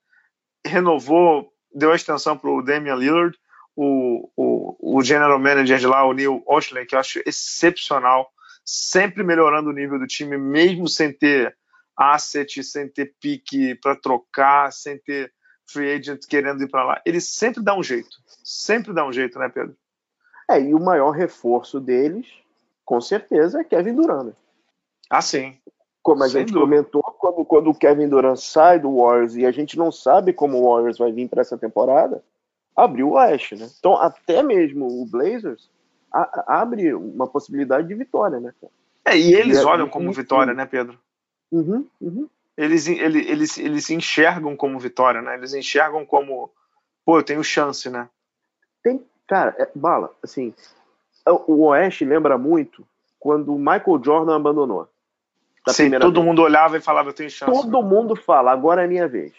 Speaker 2: renovou, deu a extensão para o Damian Lillard, o, o, o general manager de lá, o Neil Oshley, que eu acho excepcional, sempre melhorando o nível do time, mesmo sem ter asset, sem ter pique para trocar, sem ter free agent querendo ir para lá. Ele sempre dá um jeito. Sempre dá um jeito, né, Pedro?
Speaker 3: É, e o maior reforço deles, com certeza, é Kevin Durant. Né?
Speaker 2: Ah, sim.
Speaker 3: Como a Sem gente dúvida. comentou, quando, quando o Kevin Durant sai do Warriors e a gente não sabe como o Warriors vai vir para essa temporada, abriu o Oeste, né? Então, até mesmo o Blazers a, abre uma possibilidade de vitória, né?
Speaker 2: É, e eles e é olham como vitória, né, Pedro?
Speaker 3: Uhum, uhum.
Speaker 2: Eles, eles, eles, eles se enxergam como vitória, né? Eles enxergam como, pô, eu tenho chance, né?
Speaker 3: Tem, cara, é, bala, assim, o Oeste lembra muito quando o Michael Jordan abandonou.
Speaker 2: Sim, todo vez. mundo olhava e falava, eu tenho chance.
Speaker 3: Todo mundo fala, agora é minha vez.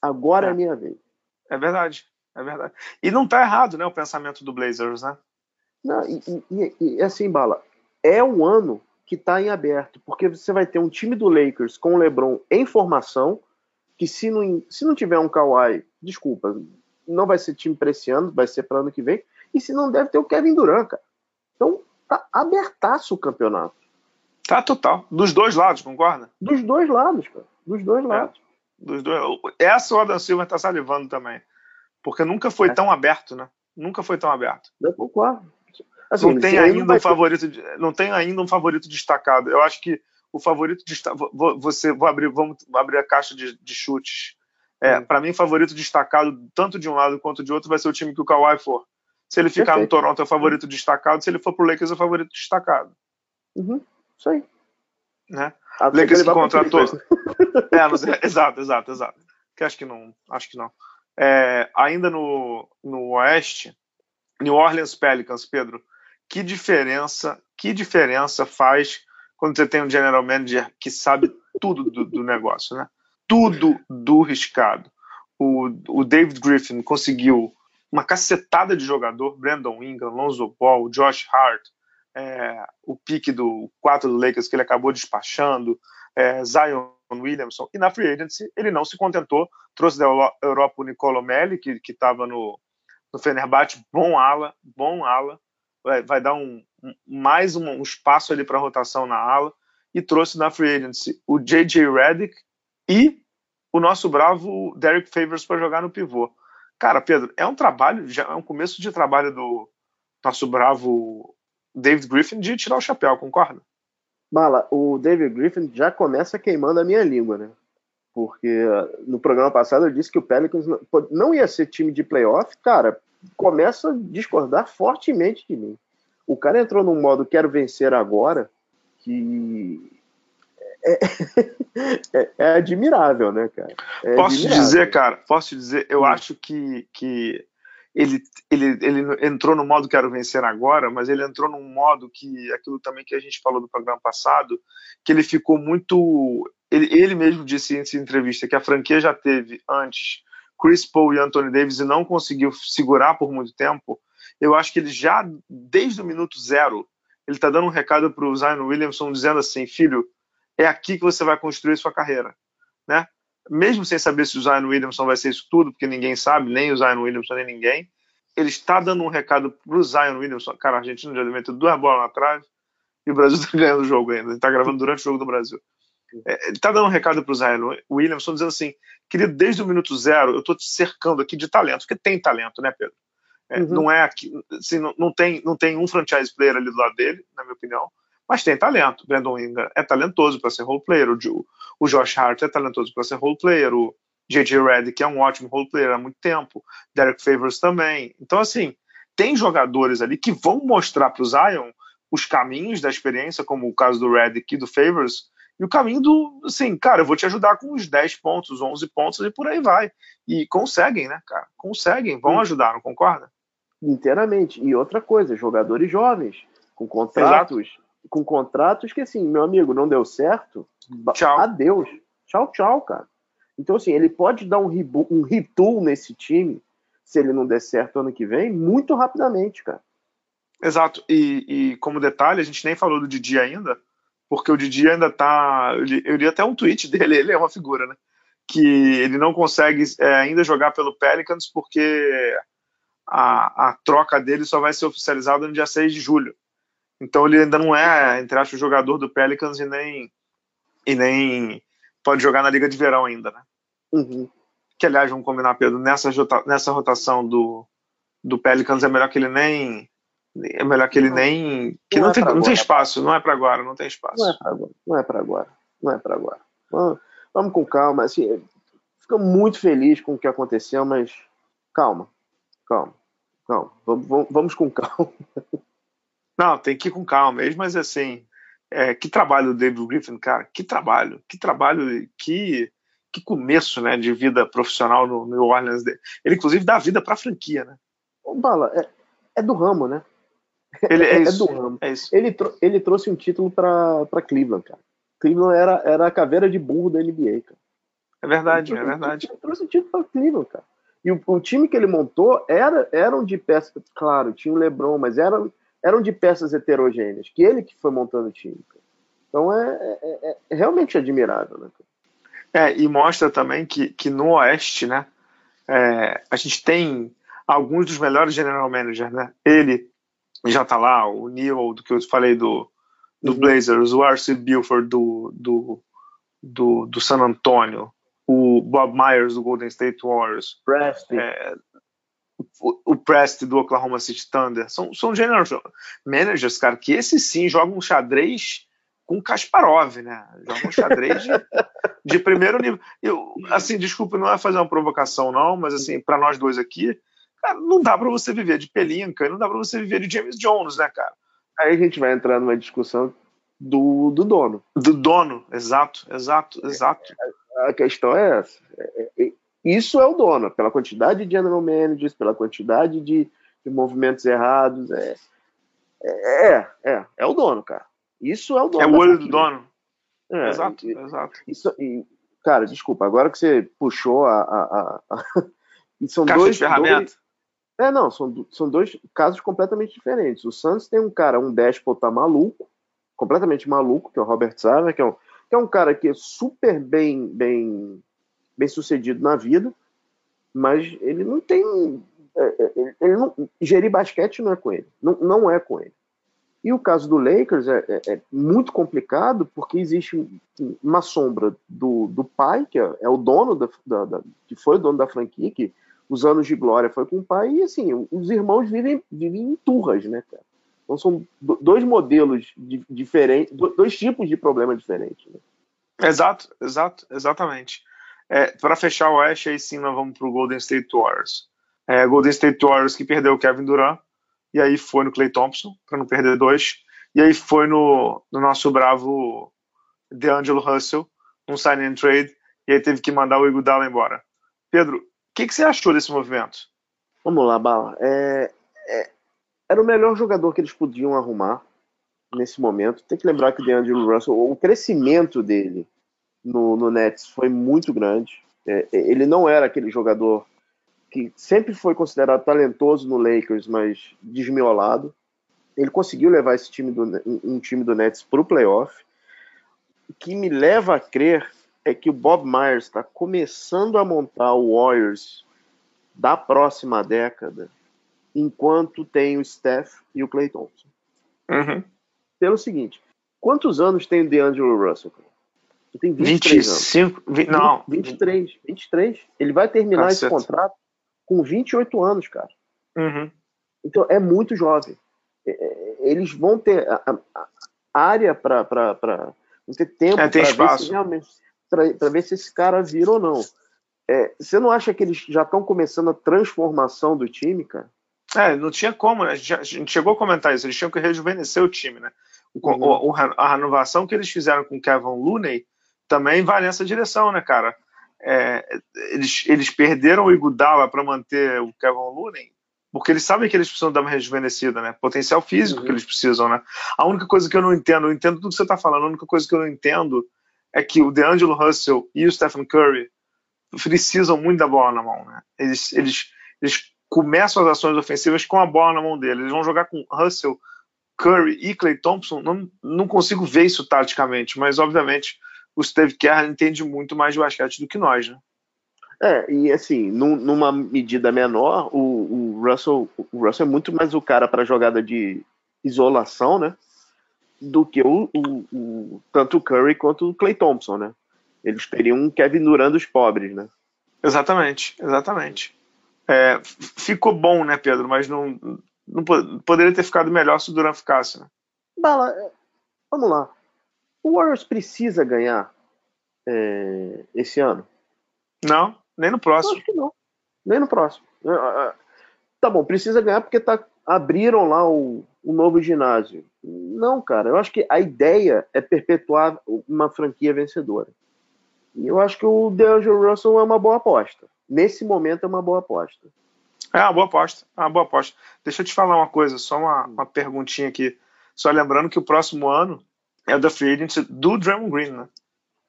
Speaker 3: Agora é, é minha vez.
Speaker 2: É verdade. É verdade. E não está errado, né, o pensamento do Blazers, né?
Speaker 3: Não, e, e, e assim, Bala, é um ano que está em aberto, porque você vai ter um time do Lakers com o LeBron em formação, que se não, se não tiver um Kawhi, desculpa, não vai ser time para esse ano, vai ser para ano que vem, e se não deve ter o Kevin Durant, cara. Então, tá abertaço o campeonato.
Speaker 2: Tá total. Dos dois lados, concorda?
Speaker 3: Dos dois lados, cara. Dos dois é. lados.
Speaker 2: É. Dos dois. Essa o Adam Silva tá salivando também. Porque nunca foi é. tão aberto, né? Nunca foi tão aberto.
Speaker 3: Eu concordo.
Speaker 2: Assim, não tem ainda um favorito, não tem ainda um favorito destacado. Eu acho que o favorito destacado, você, vou abrir, vamos abrir a caixa de, de chutes. É, hum. para mim, favorito destacado tanto de um lado quanto de outro vai ser o time que o Kawhi for. Se ele ficar Perfeito. no Toronto é o favorito destacado, se ele for pro Lakers é o favorito destacado.
Speaker 3: Uhum. Isso aí.
Speaker 2: Né? Ah, Lakers que contratou. *laughs* é, não, exato, exato, exato. Que acho que não, acho que não. É, ainda no, no Oeste, New Orleans Pelicans, Pedro, que diferença, que diferença faz quando você tem um general manager que sabe tudo do, do negócio, né? Tudo do riscado. O, o David Griffin conseguiu uma cacetada de jogador, Brandon Ingram, Lonzo Ball, Josh Hart, é, o pique do 4 do Lakers que ele acabou despachando, é, Zion Williamson, e na free agency ele não se contentou, trouxe da Europa o Nicolo Melli, que estava no, no Fenerbahçe, bom ala, bom ala, vai, vai dar um, um mais um, um, espaço ali para rotação na ala, e trouxe na free agency o J.J. Redick e o nosso bravo Derek Favors para jogar no pivô. Cara, Pedro, é um trabalho, já é um começo de trabalho do nosso bravo David Griffin de tirar o chapéu, concorda?
Speaker 3: Mala, o David Griffin já começa queimando a minha língua, né? Porque no programa passado eu disse que o Pelicans não ia ser time de playoff. Cara, começa a discordar fortemente de mim. O cara entrou num modo quero vencer agora, que é, é, é admirável, né, cara? É
Speaker 2: posso
Speaker 3: admirável.
Speaker 2: dizer, cara, posso dizer, eu acho que, que ele, ele, ele entrou no modo quero vencer agora, mas ele entrou num modo que, aquilo também que a gente falou do programa passado, que ele ficou muito. Ele, ele mesmo disse em entrevista que a franquia já teve antes Chris Paul e Anthony Davis e não conseguiu segurar por muito tempo. Eu acho que ele já, desde o minuto zero, ele está dando um recado para o Zion Williamson dizendo assim, filho, é aqui que você vai construir sua carreira, né? Mesmo sem saber se o Zion Williamson vai ser isso tudo, porque ninguém sabe, nem o Zion Williamson nem ninguém, ele está dando um recado para o Zion Williamson. Cara, a Argentina já meteu duas bolas na trave e o Brasil está *laughs* ganhando o jogo ainda. Ele está gravando durante o jogo do Brasil. É, ele está dando um recado para o Zion Williamson dizendo assim, querido, desde o minuto zero eu estou te cercando aqui de talento, porque tem talento, né, Pedro? É, uhum. Não é aqui, assim, não, não, tem, não tem um franchise player ali do lado dele, na minha opinião, mas tem talento. Brandon Ingram é talentoso para ser role player, o, Josh Hart é talentoso para ser role player, o J.J. Redick é um ótimo role player há muito tempo, Derek Favors também. Então, assim, tem jogadores ali que vão mostrar para o Zion os caminhos da experiência, como o caso do Redick e do Favors, e o caminho do, assim, cara, eu vou te ajudar com uns 10 pontos, 11 pontos e por aí vai. E conseguem, né, cara? Conseguem, vão ajudar, não concorda?
Speaker 3: Inteiramente. E outra coisa, jogadores jovens, com contratos, Exato. Com contratos que assim, meu amigo, não deu certo. Tchau. Adeus. Tchau, tchau, cara. Então, assim, ele pode dar um, reboot, um retool nesse time, se ele não der certo ano que vem, muito rapidamente, cara.
Speaker 2: Exato. E, e como detalhe, a gente nem falou do Didi ainda, porque o Didi ainda tá. Eu li até um tweet *laughs* dele, ele é uma figura, né? Que ele não consegue é, ainda jogar pelo Pelicans porque a, a troca dele só vai ser oficializada no dia 6 de julho. Então ele ainda não é, entre aspas, jogador do Pelicans e nem, e nem pode jogar na Liga de Verão ainda, né?
Speaker 3: Uhum.
Speaker 2: Que, aliás, vamos combinar, Pedro, nessa, nessa rotação do, do Pelicans é melhor que ele nem. É melhor que ele não, nem. Que não, não, é tem, não tem espaço, não é para agora, não tem espaço.
Speaker 3: Não é para agora, não é para agora. Não é para agora. Vamos, vamos com calma. Assim, fico muito feliz com o que aconteceu, mas calma, calma. Não, vamos, vamos com *laughs* calma.
Speaker 2: Não, tem que ir com calma mesmo, mas assim, é, que trabalho do David Griffin, cara, que trabalho, que trabalho, que, que começo né, de vida profissional no New Orleans. Ele, inclusive, dá vida para a franquia, né?
Speaker 3: Ô, Bala, é, é, do ramo, né?
Speaker 2: Ele, é, é,
Speaker 3: isso, do ramo. É isso. Ele, ele trouxe um título para Cleveland, cara. Cleveland era, era a caveira de burro da NBA, cara.
Speaker 2: É verdade, ele, é verdade.
Speaker 3: Ele trouxe um título para Cleveland, cara. E o, o, time que ele montou era, eram de peças, claro, tinha o LeBron, mas eram, eram de peças heterogêneas, que ele que foi montando o time. Então é, é, é realmente admirável, né?
Speaker 2: É, e mostra também que, que no Oeste, né, é, a gente tem alguns dos melhores general managers, né? Ele já tá lá, o Neil, do que eu falei do, do uhum. Blazers, o R.C. Buford do, do, do, do San Antonio, o Bob Myers do Golden State Warriors,
Speaker 3: Presti. É,
Speaker 2: o, Presti do Oklahoma City Thunder, são, são general managers, cara, que esses sim jogam um xadrez com Kasparov, né? Jogam um xadrez de, *laughs* de primeiro nível. Eu, assim, desculpa, não é fazer uma provocação, não, mas assim, para nós dois aqui, cara, não dá para você viver de Pelinka, não dá para você viver de James Jones, né, cara?
Speaker 3: Aí a gente vai entrar numa discussão do, do dono.
Speaker 2: Do dono, exato, exato, exato.
Speaker 3: A questão é essa. É, é, isso é o dono, pela quantidade de general managers, pela quantidade de, de movimentos errados. É, é, é, é, o dono, cara. Isso é o dono.
Speaker 2: É o olho do dono. É, exato,
Speaker 3: e,
Speaker 2: exato.
Speaker 3: Isso, e, cara, desculpa, agora que você puxou a. a, a, a *laughs* são
Speaker 2: Caixa
Speaker 3: dois,
Speaker 2: de ferramenta.
Speaker 3: Dois, é, não, são, são dois casos completamente diferentes. O Santos tem um cara, um déspota maluco, completamente maluco, que é o Robert Sava, que é um, que é um cara que é super bem, bem, bem sucedido na vida, mas ele não tem. É, é, ele não, gerir basquete não é com ele. Não, não é com ele. E o caso do Lakers é, é, é muito complicado porque existe uma sombra do, do pai, que é, é o dono da, da, da, que foi o dono da franquia, que os anos de glória foi com o pai, e assim, os irmãos vivem, vivem em turras, né, cara? Então são dois modelos diferentes, dois tipos de problema diferentes. Né?
Speaker 2: Exato, exato, exatamente. É, para fechar o Oeste, aí sim nós vamos para o Golden State Warriors. É, Golden State Warriors que perdeu o Kevin Durant, e aí foi no Clay Thompson, para não perder dois, e aí foi no, no nosso bravo DeAngelo Russell, um sign and trade, e aí teve que mandar o Iguodala embora. Pedro, o que, que, você achou desse movimento?
Speaker 3: Vamos lá, Bala. É, é, era o melhor jogador que eles podiam arrumar nesse momento. Tem que lembrar que o DeAngelo Russell, o crescimento dele no, no Nets foi muito grande. É, ele não era aquele jogador que sempre foi considerado talentoso no Lakers, mas desmiolado. Ele conseguiu levar esse time do, um time do Nets para o playoff. O que me leva a crer é que o Bob Myers está começando a montar o Warriors da próxima década, enquanto tem o Steph e o Clay Thompson.
Speaker 2: Uhum.
Speaker 3: Pelo seguinte, quantos anos tem o DeAngelo Russell? Ele tem 23 25,
Speaker 2: anos. 20, não.
Speaker 3: 23, 23. Ele vai terminar Caceta. esse contrato com 28 anos, cara.
Speaker 2: Uhum.
Speaker 3: Então é muito jovem. É, é, eles vão ter a, a, área para ter tempo
Speaker 2: é,
Speaker 3: para
Speaker 2: ver
Speaker 3: se ver se esse cara vira ou não. É, você não acha que eles já estão começando a transformação do time, cara?
Speaker 2: É, não tinha como, né? A gente chegou a comentar isso, eles tinham que rejuvenescer o time, né? O, uhum. o, a renovação que eles fizeram com o Kevin Looney também vai nessa direção, né, cara? É, eles, eles perderam o Igudala para manter o Kevin Looney, porque eles sabem que eles precisam dar uma rejuvenescida, né? Potencial físico uhum. que eles precisam, né? A única coisa que eu não entendo, eu entendo tudo que você está falando, a única coisa que eu não entendo é que o DeAngelo Russell e o Stephen Curry precisam muito da bola na mão, né? Eles, eles, eles começam as ações ofensivas com a bola na mão deles. Eles vão jogar com Russell, Curry e Clay Thompson. Não, não consigo ver isso taticamente, mas obviamente o Steve Kerr entende muito mais de basquete do que nós, né?
Speaker 3: É, e assim, num, numa medida menor, o, o, Russell, o Russell é muito mais o cara para jogada de isolação, né? Do que o, o, o, tanto o Curry quanto o Clay Thompson, né? Eles teriam um Kevin Durant dos pobres, né?
Speaker 2: Exatamente, exatamente. É, ficou bom, né, Pedro? Mas não, não poderia ter ficado melhor se o Durant ficasse, né?
Speaker 3: Bala, vamos lá. O Warriors precisa ganhar é, esse ano?
Speaker 2: Não, nem no próximo.
Speaker 3: acho que não. Nem no próximo. É, é, tá bom, precisa ganhar porque tá, abriram lá o, o novo ginásio. Não, cara, eu acho que a ideia é perpetuar uma franquia vencedora. E eu acho que o DeAngelo Russell é uma boa aposta. Nesse momento é uma boa aposta.
Speaker 2: É uma boa aposta, é uma boa aposta. Deixa eu te falar uma coisa, só uma, uma perguntinha aqui. Só lembrando que o próximo ano é o da free agency do Draymond Green, né?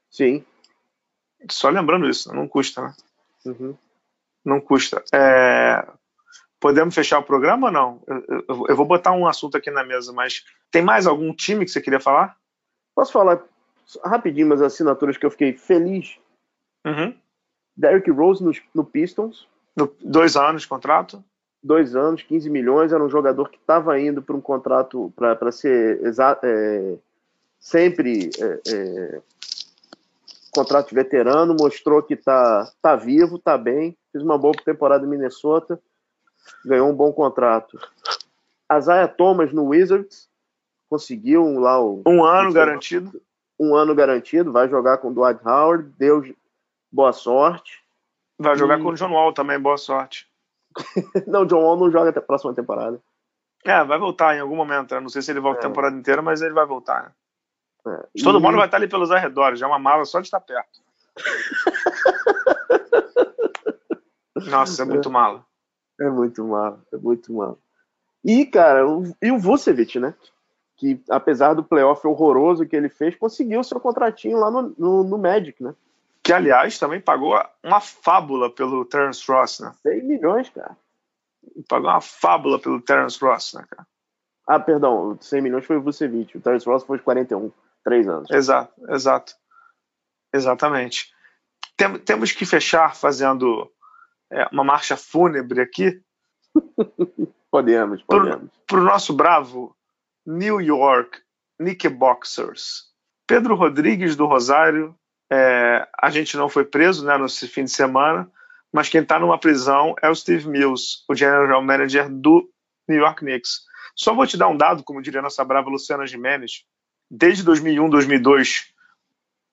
Speaker 3: Sim.
Speaker 2: Só lembrando isso, não custa, né?
Speaker 3: Uhum.
Speaker 2: Não custa. É... Podemos fechar o programa ou não? Eu, eu, eu, vou botar um assunto aqui na mesa, mas tem mais algum time que você queria falar?
Speaker 3: Posso falar rapidinho umas assinaturas que eu fiquei feliz?
Speaker 2: Uhum.
Speaker 3: Derrick Rose no, no Pistons.
Speaker 2: No, dois anos de contrato?
Speaker 3: Dois anos, 15 milhões. Era um jogador que estava indo para um contrato para ser é, sempre é, é, contrato de veterano, mostrou que tá, tá vivo, tá bem, fez uma boa temporada em Minnesota, ganhou um bom contrato. Isaiah Thomas no Wizards, conseguiu lá o.
Speaker 2: Um ano garantido.
Speaker 3: Um ano garantido, vai jogar com o Dwight Howard, Deus, boa sorte.
Speaker 2: Vai jogar e... com o John Wall também, boa sorte. *laughs*
Speaker 3: não, John Wall não joga até a próxima temporada.
Speaker 2: É, vai voltar em algum momento. Eu não sei se ele volta é. a temporada inteira, mas ele vai voltar. Né? É. Todo e... mundo vai estar ali pelos arredores, já é uma mala só de estar perto. *laughs* Nossa, é muito mala.
Speaker 3: É muito mala, é muito mala. E, cara, o, e o Vucevic, né? Que apesar do playoff horroroso que ele fez, conseguiu seu contratinho lá no, no, no Magic, né?
Speaker 2: Que, aliás, também pagou uma fábula pelo Terence Ross, né?
Speaker 3: 100 milhões, cara.
Speaker 2: Pagou uma fábula pelo Terence Ross, né, cara?
Speaker 3: Ah, perdão, 100 milhões foi o Vucevic, o Terence Ross foi de 41. Três anos.
Speaker 2: Exato, exato. Exatamente. Tem, temos que fechar fazendo é, uma marcha fúnebre aqui. *laughs*
Speaker 3: podemos, podemos.
Speaker 2: Para o nosso bravo New York Knickerboxers. Pedro Rodrigues do Rosário, é, a gente não foi preso né, nesse fim de semana, mas quem está numa prisão é o Steve Mills, o general manager do New York Knicks. Só vou te dar um dado, como diria nossa brava Luciana Gimenez, desde 2001, 2002,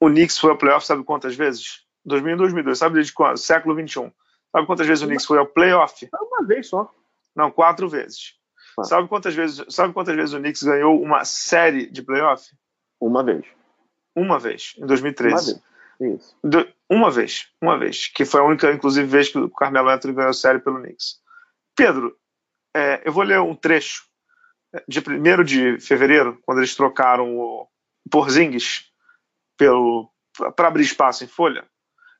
Speaker 2: o Knicks foi ao playoff, sabe quantas vezes? 2001, 2002, sabe desde quando? Século 21. Sabe quantas vezes o Knicks foi ao playoff?
Speaker 3: Uma vez só.
Speaker 2: Não, quatro vezes. Ah. Sabe quantas vezes? Sabe quantas vezes o Knicks ganhou uma série de playoff?
Speaker 3: Uma vez.
Speaker 2: Uma vez, em 2013. Uma vez.
Speaker 3: Isso.
Speaker 2: uma vez, uma vez, que foi a única, inclusive, vez que o Carmelo Anthony ganhou série pelo Knicks. Pedro, é, eu vou ler um trecho de 1 de fevereiro, quando eles trocaram o Porzingis para abrir espaço em folha,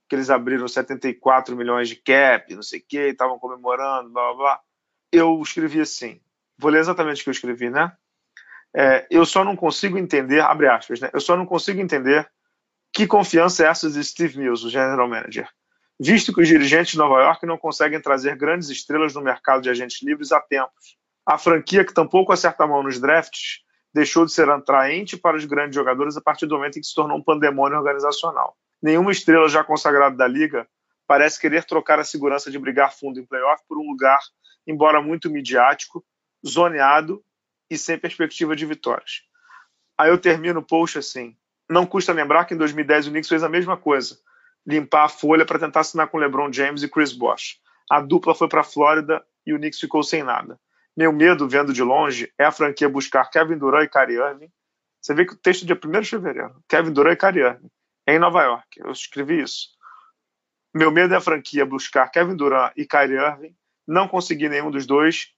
Speaker 2: que eles abriram 74 milhões de cap, não sei o que, estavam comemorando, blá blá blá. Eu escrevi assim, vou ler exatamente o que eu escrevi, né? É, eu só não consigo entender, abre aspas, né? Eu só não consigo entender que confiança é essa de Steve Mills, o general manager, visto que os dirigentes de Nova York não conseguem trazer grandes estrelas no mercado de agentes livres há tempos. A franquia que tampouco acerta a mão nos drafts deixou de ser atraente para os grandes jogadores a partir do momento em que se tornou um pandemônio organizacional. Nenhuma estrela já consagrada da liga parece querer trocar a segurança de brigar fundo em playoff por um lugar, embora muito midiático, zoneado e sem perspectiva de vitórias. Aí eu termino o post assim: não custa lembrar que em 2010 o Knicks fez a mesma coisa, limpar a folha para tentar assinar com LeBron James e Chris Bosh. A dupla foi para a Flórida e o Knicks ficou sem nada. Meu medo, vendo de longe, é a franquia buscar Kevin Durant e Kyrie Irving. Você vê que o texto é dia 1 de fevereiro, Kevin Durant e Kyrie Irving, em Nova York. Eu escrevi isso. Meu medo é a franquia buscar Kevin Durant e Kyrie Irving, não conseguir nenhum dos dois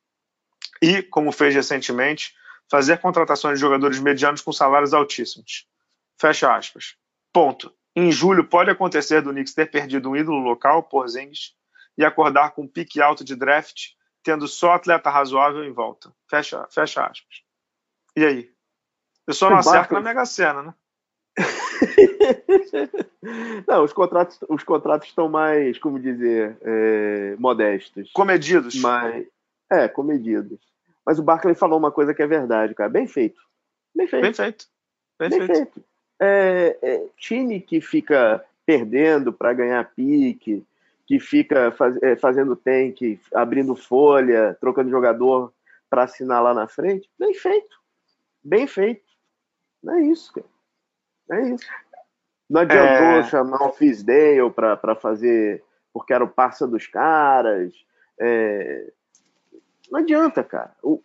Speaker 2: e, como fez recentemente, fazer contratações de jogadores medianos com salários altíssimos. Fecha aspas. Ponto. Em julho pode acontecer do Knicks ter perdido um ídolo local, Porzingis, e acordar com um pique alto de draft, tendo só atleta razoável em volta. Fecha, fecha aspas. E aí? Eu só não acerto na Mega Sena, né? *laughs*
Speaker 3: não, os contratos, os contratos estão mais, como dizer, é, modestos.
Speaker 2: Comedidos.
Speaker 3: Mas, é, comedidos. Mas o Barkley falou uma coisa que é verdade, cara. Bem feito. Bem feito.
Speaker 2: Bem feito.
Speaker 3: Bem, Bem feito. feito é, é, time que fica perdendo para ganhar pique, que fica faz, é, fazendo tank, abrindo folha, trocando jogador para assinar lá na frente, bem feito. Bem feito. Não é isso, cara. É isso. Não adiantou é... chamar o Fisdale para fazer, porque era o parça dos caras. É... Não adianta, cara. O,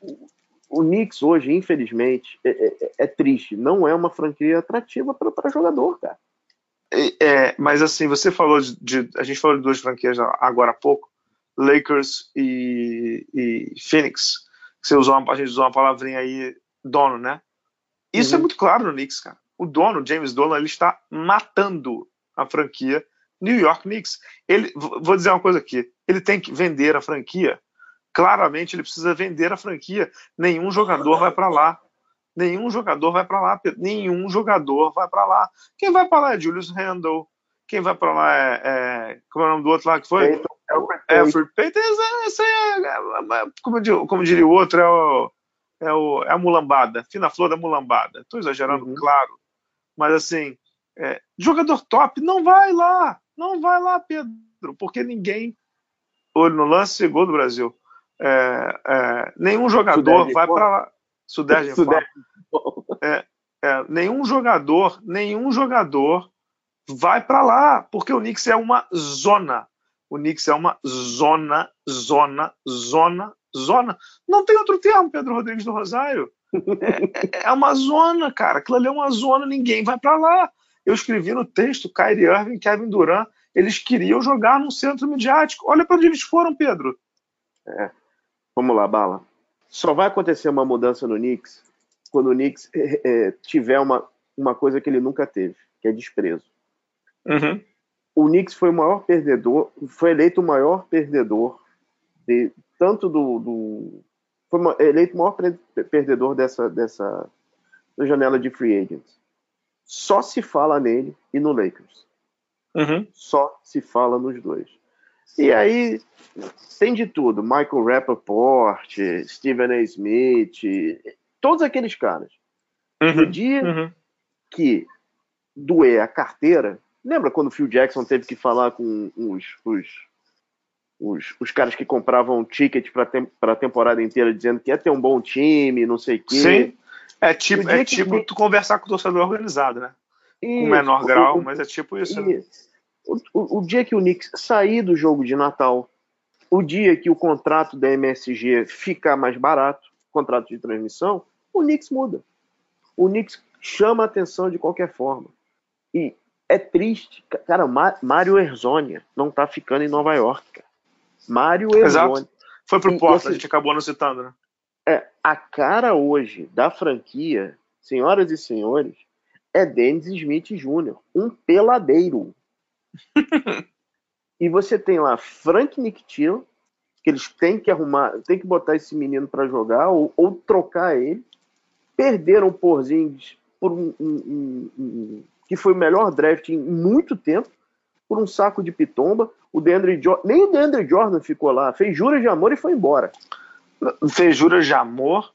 Speaker 3: o Knicks hoje, infelizmente, é, é, é triste. Não é uma franquia atrativa para jogador, cara.
Speaker 2: É, mas assim, você falou de, de, A gente falou de duas franquias agora há pouco, Lakers e, e Phoenix. Você usou uma, a gente usou uma palavrinha aí, dono, né? Isso é uhum. é muito claro no Knicks, cara. O dono, James Dolan, ele está matando a franquia New York Knicks. Ele, vou dizer uma coisa aqui, ele tem que vender a franquia claramente ele precisa vender a franquia. Nenhum jogador vai para lá. Nenhum jogador vai para lá. Nenhum jogador vai para lá. Quem vai para lá é Julius Randle. Quem vai para lá é, é, Como é o nome do outro lá que foi? Alfred Payton. Esse é, é, é, como, como diria o outro, é, o, é, o, é a mulambada. Fina flor da mulambada. Estou exagerando, uhum. claro. Mas assim, é, jogador top não vai lá. Não vai lá, Pedro. Porque ninguém. Olho no lance, gol do Brasil é, é, nenhum jogador vai para lá. Sudeste, Sudeste. É, é, nenhum jogador, nenhum jogador vai para lá, porque o Knicks é uma zona. O Knicks é uma zona, zona, zona, zona. Não tem outro termo, Pedro Rodrigues do Rosário. É, é, é uma zona, cara. Aquilo ali é uma zona, ninguém vai para lá. Eu escrevi no texto, Kyrie Irving, Kevin Durant, eles queriam jogar num centro midiático. Olha para onde eles foram, Pedro.
Speaker 3: É. Vamos lá, Bala. Só vai acontecer uma mudança no Knicks quando o Knicks é, tiver uma, uma coisa que ele nunca teve, que é desprezo.
Speaker 2: Uhum.
Speaker 3: O Knicks foi o maior perdedor, foi eleito o maior perdedor de, tanto do, do foi eleito o maior perdedor dessa dessa janela de free agents. Só se fala nele e no Lakers.
Speaker 2: Uhum.
Speaker 3: Só se fala nos dois. E aí tem de tudo. Michael Rappaport, Stephen A. Smith, todos aqueles caras.
Speaker 2: Uhum,
Speaker 3: no dia
Speaker 2: uhum.
Speaker 3: que doer a carteira, lembra quando o Phil Jackson teve que falar com os, os, os, os caras que compravam ticket para tem, a temporada inteira dizendo que ia ter um bom time, não sei o quê?
Speaker 2: Sim. É tipo, é tipo que... tu conversar com o torcedor organizado, né? Isso, com menor grau, mas é tipo isso. Né? isso.
Speaker 3: O, o, o, dia que o Knicks sair do jogo de Natal, o dia que o contrato da MSG ficar mais barato, contrato de transmissão, o Knicks muda. O Knicks chama a atenção de qualquer forma. E é triste. Cara, Mário Erzonia não tá ficando em Nova York. Cara. Mário Erzonia.
Speaker 2: Foi pro Porto, a gente acabou não citando, né?
Speaker 3: É, a cara hoje da franquia, senhoras e senhores, é Dennis Smith Jr., um peladeiro. *laughs* e você tem lá Frank Nicktil, que eles têm que arrumar, têm que botar esse menino para jogar ou, ou, trocar ele. Perderam o Porzingis por um, um, um, que foi o melhor draft em muito tempo, por um saco de pitomba. O DeAndre jo nem o DeAndre Jordan ficou lá, fez juras de amor e foi embora.
Speaker 2: Fez juras de amor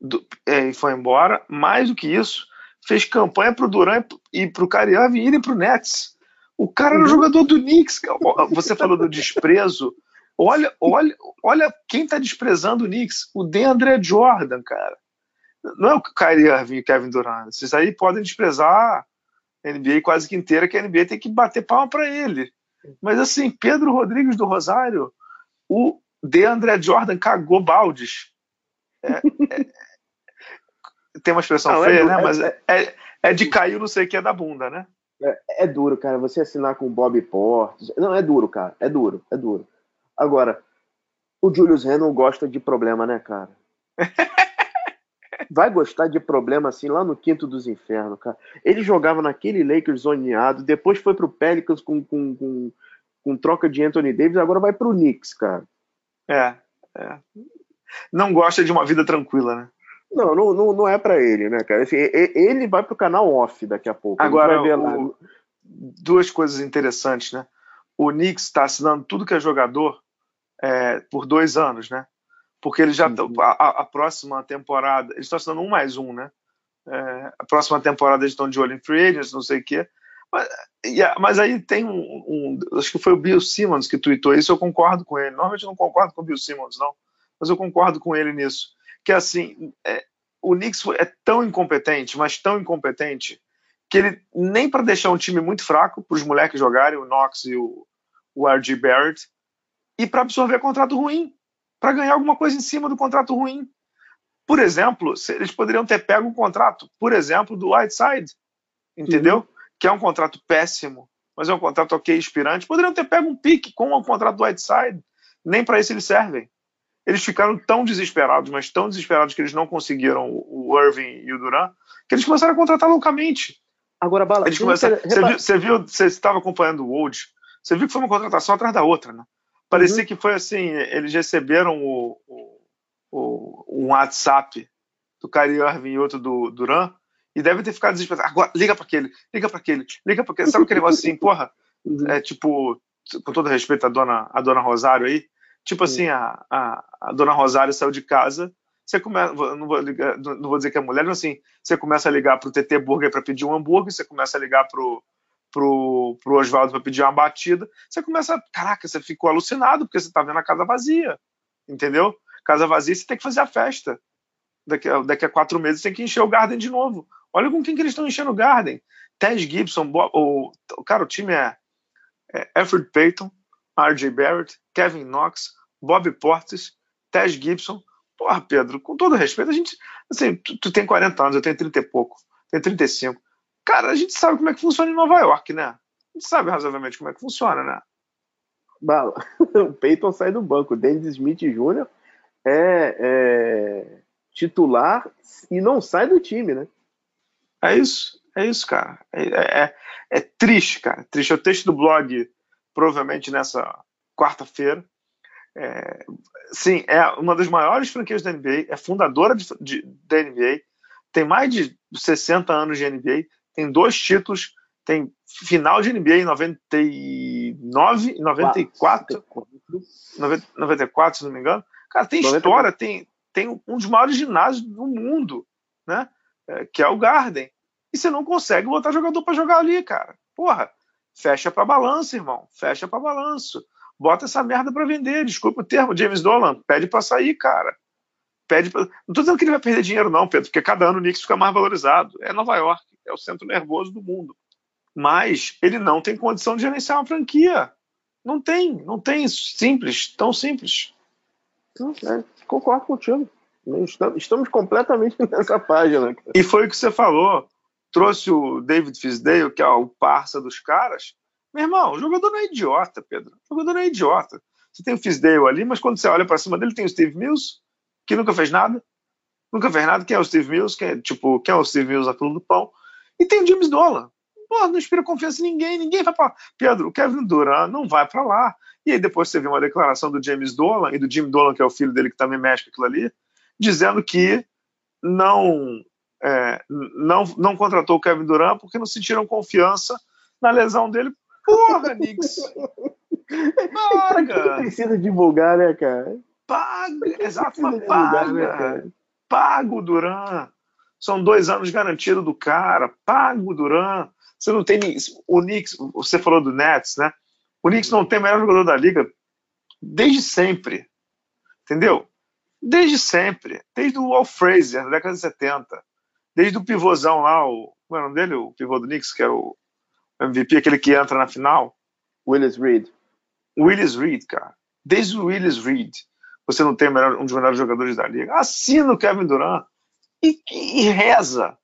Speaker 2: do, é, e foi embora. Mais do que isso, fez campanha pro Duran e pro Kyrie Irving irem pro Nets. O cara era uhum. jogador do Knicks. Você falou do desprezo. Olha, olha, olha quem tá desprezando o Knicks. O DeAndre Jordan, cara. Não é o Kyrie Irving e o Kevin Durant. Vocês aí podem desprezar a NBA quase que inteira, que a NBA tem que bater palma para ele. Mas assim, Pedro Rodrigues do Rosário, o DeAndre Jordan cagou baldes. É, é, tem uma expressão não, é feia, é, né? Mas é, é, é, de cair não sei o que é da bunda, né?
Speaker 3: É, duro, cara. Você assinar com o Bob Portes. Não, é duro, cara. É duro, é duro. Agora, o Julius Randle gosta de problema, né, cara? *laughs* Vai gostar de problema assim lá no quinto dos infernos, cara. Ele jogava naquele Lakers zoneado, depois foi pro Pelicans com, com, com, com troca de Anthony Davis, agora vai pro Knicks, cara.
Speaker 2: É, é. Não gosta de uma vida tranquila, né?
Speaker 3: Não, não, não, não é para ele, né, cara? Assim, ele vai pro canal off daqui a pouco.
Speaker 2: Agora, o, duas coisas interessantes, né? O Knicks está assinando tudo que é jogador é, por dois anos, né? Porque ele já uhum. a, a, próxima temporada eles estão assinando um mais um, né? É, a próxima temporada eles estão de olho em free agents, não sei o quê. Mas, mas aí tem um, um, acho que foi o Bill Simmons que tweetou isso. Eu concordo com ele. Normalmente eu não concordo com o Bill Simmons, não, mas eu concordo com ele nisso que assim, é, o Knicks é tão incompetente, mas tão incompetente, que ele nem para deixar um time muito fraco para os moleques jogarem, o Knox e o, o R.G. Barrett, e para absorver contrato ruim, para ganhar alguma coisa em cima do contrato ruim. Por exemplo, eles poderiam ter pego um contrato, por exemplo, do Whiteside, entendeu? Uhum. Que é um contrato péssimo, mas é um contrato ok, inspirante. Poderiam ter pego um pique com o contrato do Whiteside. Nem para isso eles servem eles ficaram tão desesperados, mas tão desesperados que eles não conseguiram o Irving e o Duran, que eles começaram a contratar loucamente.
Speaker 3: Agora, Bala,
Speaker 2: eles começaram, você, viu, você estava acompanhando o Old, você viu que foi uma contratação atrás da outra, né? Parecia uhum. que foi assim, eles receberam o, o, o, um WhatsApp do Kyrie Irving e outro do Duran, e deve ter ficado desesperado. Agora, liga para aquele, liga para aquele, liga para aquele. Sabe aquele negócio assim, porra? *laughs* Uhum. É tipo, com todo respeito à dona, à dona Rosário aí, Tipo assim, a, a, a, dona Rosário saiu de casa, você começa, não vou, ligar, não vou dizer que é mulher, mas assim, você começa a ligar pro TT Burger para pedir um hambúrguer, você começa a ligar pro, pro, pro Oswaldo para pedir uma batida, você começa, caraca, você ficou alucinado porque você tá vendo a casa vazia, entendeu? Casa vazia, você tem que fazer a festa. Daqui a, daqui a quatro meses tem que encher o Garden de novo. Olha com quem que eles estão enchendo o Garden. Tess Gibson, o, cara, o time é, é Alfred Payton, R.J. Barrett, Kevin Knox, Bob Portis, Tess Gibson. Porra, Pedro, com todo respeito, a gente. Assim, tu, tu, tem 40 anos, eu tenho 30 e pouco, tenho 35. Cara, a gente sabe como é que funciona em Nova York, né? A gente sabe razoavelmente como é que funciona, né?
Speaker 3: Bala, *laughs* o Peyton sai do banco, o Dennis Smith Jr. É, é titular e não sai do time, né?
Speaker 2: É isso, é isso, cara. É, é, é, é triste, cara. Triste. É o texto do blog provavelmente nessa quarta-feira. É, sim, é uma das maiores franquias da NBA, é fundadora de, de, da NBA, tem mais de 60 anos de NBA, tem dois títulos, tem final de NBA em 99 e 94, 94, se não me engano. Cara, tem história, tem, tem um dos maiores ginásios do mundo, né? É, que é o Garden. E você não consegue botar jogador para jogar ali, cara. Porra, Fecha para balanço, irmão. Fecha para balanço. Bota essa merda para vender. Desculpa o termo, James Dolan. Pede para sair, cara. Pede pra... Não tô dizendo que ele vai perder dinheiro, não, Pedro, porque cada ano o Knicks fica mais valorizado. É Nova York, é o centro nervoso do mundo. mas ele não tem condição de gerenciar uma franquia. Não tem, não tem. Simples, tão simples.
Speaker 3: É, concordo contigo. Estamos completamente *laughs* nessa página.
Speaker 2: E foi o que você falou. Trouxe o David Fisdale, que é o parça dos caras. Meu irmão, o jogador não é idiota, Pedro. O jogador não é idiota. Você tem o Fisdale ali, mas quando você olha para cima dele, tem o Steve Mills, que nunca fez nada. Nunca fez nada. Quem é o Steve Mills? Quem é, tipo, quem é o Steve Mills, aquilo do pão? E tem o James Dolan. Pô, não inspira confiança em ninguém, ninguém vai para Pedro, o Kevin Durant não vai para lá. E aí depois você vê uma declaração do James Dolan e do Jim Dolan, que é o filho dele que também mexe com aquilo ali, dizendo que não, é, não, não contratou o Kevin Durant porque não sentiram confiança na lesão dele. Porra, Knicks! *laughs*
Speaker 3: Paga! precisa divulgar, né, cara?
Speaker 2: Paga! Exato, mas paga! Divulgar, né, paga o Durant! São dois anos garantido do cara. Paga o Durant! Você não tem. O Knicks, você falou do Nets, né? O Knicks não tem o melhor jogador da liga desde sempre. Entendeu? Desde sempre. Desde o Al Fraser, na década de 70. Desde o pivôzão lá, o. Como é o nome dele? O pivô do Knicks, que era o MVP, aquele que entra na final.
Speaker 3: Willis Reed.
Speaker 2: Willis Reed, cara. Desde o Willis Reed, você não tem melhor, um dos melhores jogadores da liga. Assina o Kevin Durant e, e reza,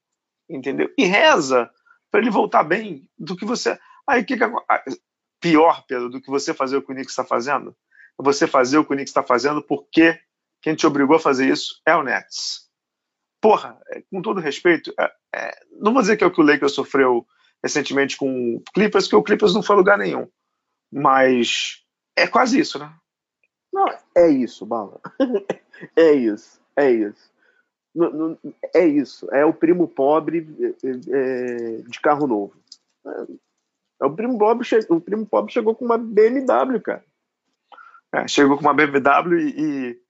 Speaker 2: entendeu? E reza para ele voltar bem do que você. Aí que, que pior, Pedro, do que você fazer o que o Knicks está fazendo? Você fazer o que o Knicks está fazendo porque quem te obrigou a fazer isso é o Nets. Porra, é, com todo respeito, é, é, não vou dizer que é o que o Lakers sofreu recentemente com o Clippers, que o Clippers não foi lugar nenhum. Mas é quase isso, né?
Speaker 3: Não, é isso, Bala. *laughs* é isso, é isso é isso, é o primo pobre é, é, de carro novo. É, o, primo pobre, o primo pobre chegou com uma BMW, cara.
Speaker 2: É, chegou com uma BMW e, e,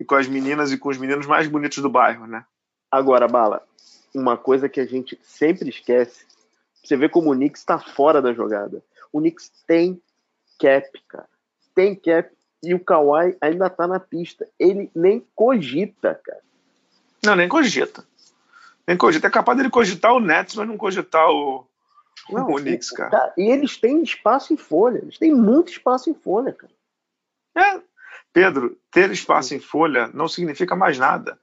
Speaker 2: e, com as meninas e com os meninos mais bonitos do bairro, né?
Speaker 3: Agora, Bala, uma coisa que a gente sempre esquece, você vê como o Knicks está fora da jogada. O Knicks tem cap, cara. Tem cap e o Kawhi ainda tá na pista. Ele nem cogita, cara.
Speaker 2: Não, nem cogita. Nem cogita. É capaz dele cogitar o Nets, mas não cogitar o, não, o Knicks, cara. cara.
Speaker 3: E eles têm espaço em folha. Eles têm muito espaço em folha, cara.
Speaker 2: É. Pedro, ter espaço em folha não significa mais nada.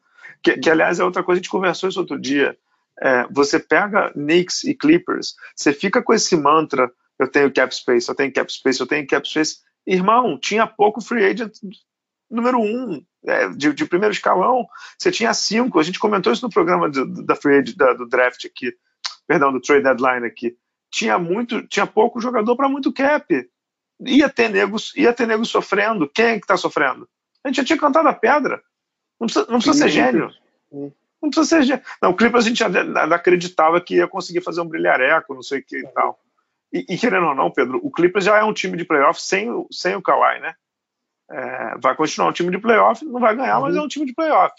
Speaker 2: Que, que aliás, é outra coisa, a gente conversou isso outro dia. É, você pega Knicks e Clippers, você fica com esse mantra: eu tenho cap space, eu tenho cap space, eu tenho cap space. Irmão, tinha pouco free agent número um é, de, de, primeiro escalão, você tinha cinco. A gente comentou isso no programa do, da free da, do draft aqui, perdão, do trade deadline aqui. Tinha muito, tinha pouco jogador para muito cap. Ia ter negros, ia ter negros sofrendo. Quem é que está sofrendo? A gente já tinha cantado a pedra. Não precisa, não precisa ser gênio. Não precisa ser gênio. Não, o Clippers a gente acreditava que ia conseguir fazer um brilhareco, não sei o que e tal. E, e, querendo ou não, Pedro, o Clippers já é um time de playoff sem, sem o Kawhi, né? É, vai continuar um time de playoff, não vai ganhar, uhum. mas é um time de playoff.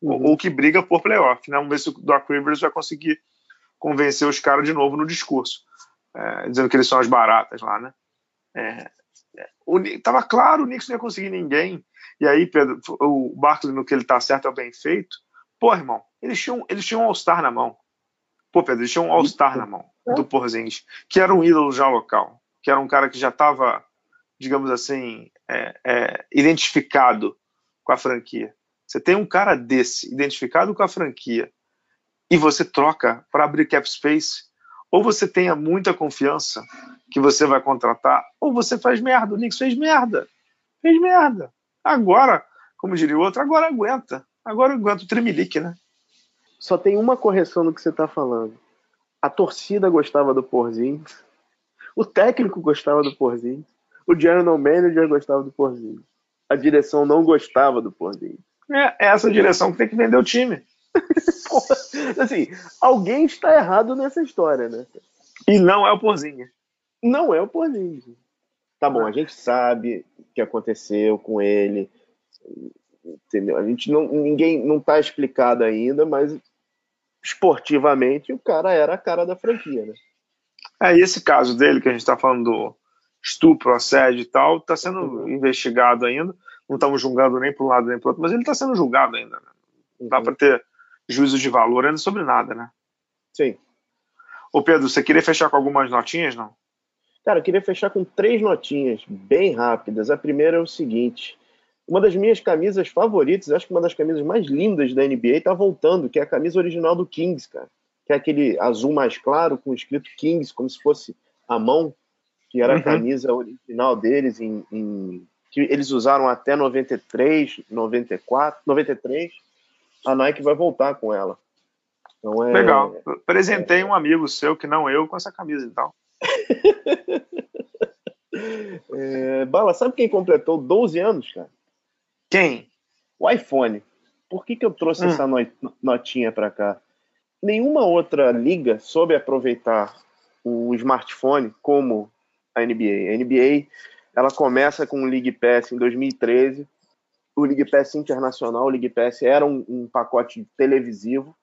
Speaker 2: Uhum. Ou, que briga por playoff. Né? Vamos ver se o Doc Rivers vai conseguir convencer os caras de novo no discurso, é, dizendo que eles são as baratas lá, né? É, é o, tava claro, o Knicks não ia conseguir ninguém. E aí, Pedro, o Barkley, no que ele tá certo, é o bem feito. Pô, irmão, eles tinham, eles tinham um All-Star na mão. Pô, Pedro, eles tinham um All-Star na mão do Porzingis, que era um ídolo já local, que era um cara que já estava digamos assim, é, é, identificado com a franquia. Você tem um cara desse, identificado com a franquia, e você troca para abrir cap space, ou você tenha muita confiança que você vai contratar, ou você faz merda. O Knicks fez merda. Fez merda. Agora, como diria o outro, agora aguenta. Agora aguenta o tremelique, né?
Speaker 3: Só tem uma correção no que você está falando. A torcida gostava do Porzinho, o técnico gostava do Porzinho, o general manager gostava do Porzingis. A direção não gostava do Porzingis.
Speaker 2: É, é essa direção que tem que vender o time. *laughs*
Speaker 3: Porra, assim, alguém está errado nessa história, né?
Speaker 2: E não é o Porzingis.
Speaker 3: Não é o Porzingis. Tá bom, a gente sabe o que aconteceu com ele. Entendeu? A gente não, ninguém não está explicado ainda, mas esportivamente o cara era a cara da franquia, né?
Speaker 2: É, e esse caso dele que a gente está falando do, estupro, assédio e tal, está sendo uhum. investigado ainda. Não estamos julgando nem para um lado nem para outro, mas ele está sendo julgado ainda. Né? Não dá uhum. para ter juízo de valor ainda sobre nada, né?
Speaker 3: Sim.
Speaker 2: Ô Pedro, você queria fechar com algumas notinhas, não?
Speaker 3: Cara, eu queria fechar com três notinhas bem rápidas. A primeira é o seguinte: uma das minhas camisas favoritas, acho que uma das camisas mais lindas da NBA está voltando, que é a camisa original do Kings, cara. Que é aquele azul mais claro com escrito Kings, como se fosse a mão, que era uhum. a camisa original deles em, em, que eles usaram até 93, 94, 93. A Nike vai voltar com ela.
Speaker 2: Então é, Legal. Presentei é, um amigo seu que não eu com essa camisa, então.
Speaker 3: É, Bala, sabe quem completou 12 anos, cara?
Speaker 2: Quem?
Speaker 3: O iPhone. Por que, que eu trouxe hum. essa notinha para cá? Nenhuma outra liga soube aproveitar o smartphone como a NBA. A NBA ela começa com o League Pass em 2013. O League Pass internacional, o League Pass era um, um pacote televisivo.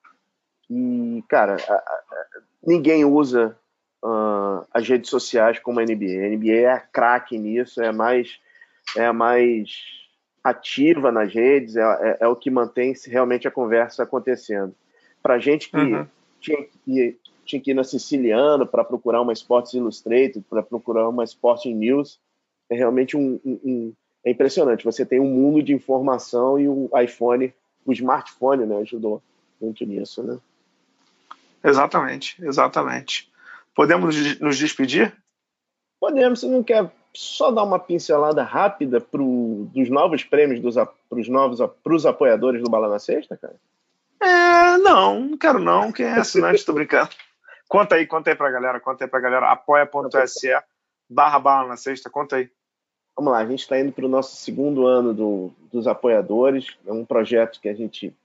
Speaker 3: E, cara, a, a, ninguém usa uh, as redes sociais como a NBA. A NBA é a craque nisso, é mais, é mais ativa nas redes, é, é, é o que mantém realmente a conversa acontecendo. Para gente que uhum. tinha, que tinha que ir na Siciliano para procurar uma Sports Illustrated, para procurar uma Sporting News, é realmente um, um, um, é impressionante. Você tem um mundo de informação e o iPhone, o smartphone, né, ajudou muito nisso, né?
Speaker 2: Exatamente, exatamente. Podemos nos despedir?
Speaker 3: Podemos. Você não quer só dar uma pincelada rápida pro, dos novos prêmios para os novos pros apoiadores do Bala na Sexta, cara?
Speaker 2: É, não, não quero não. Quem é assinante, tô brincando. Conta aí, conta aí pra galera, conta aí pra galera. Apoia.se barra Bala na Sexta, conta aí.
Speaker 3: Vamos lá, a gente está indo para o nosso segundo ano do, dos apoiadores. É um projeto que a gente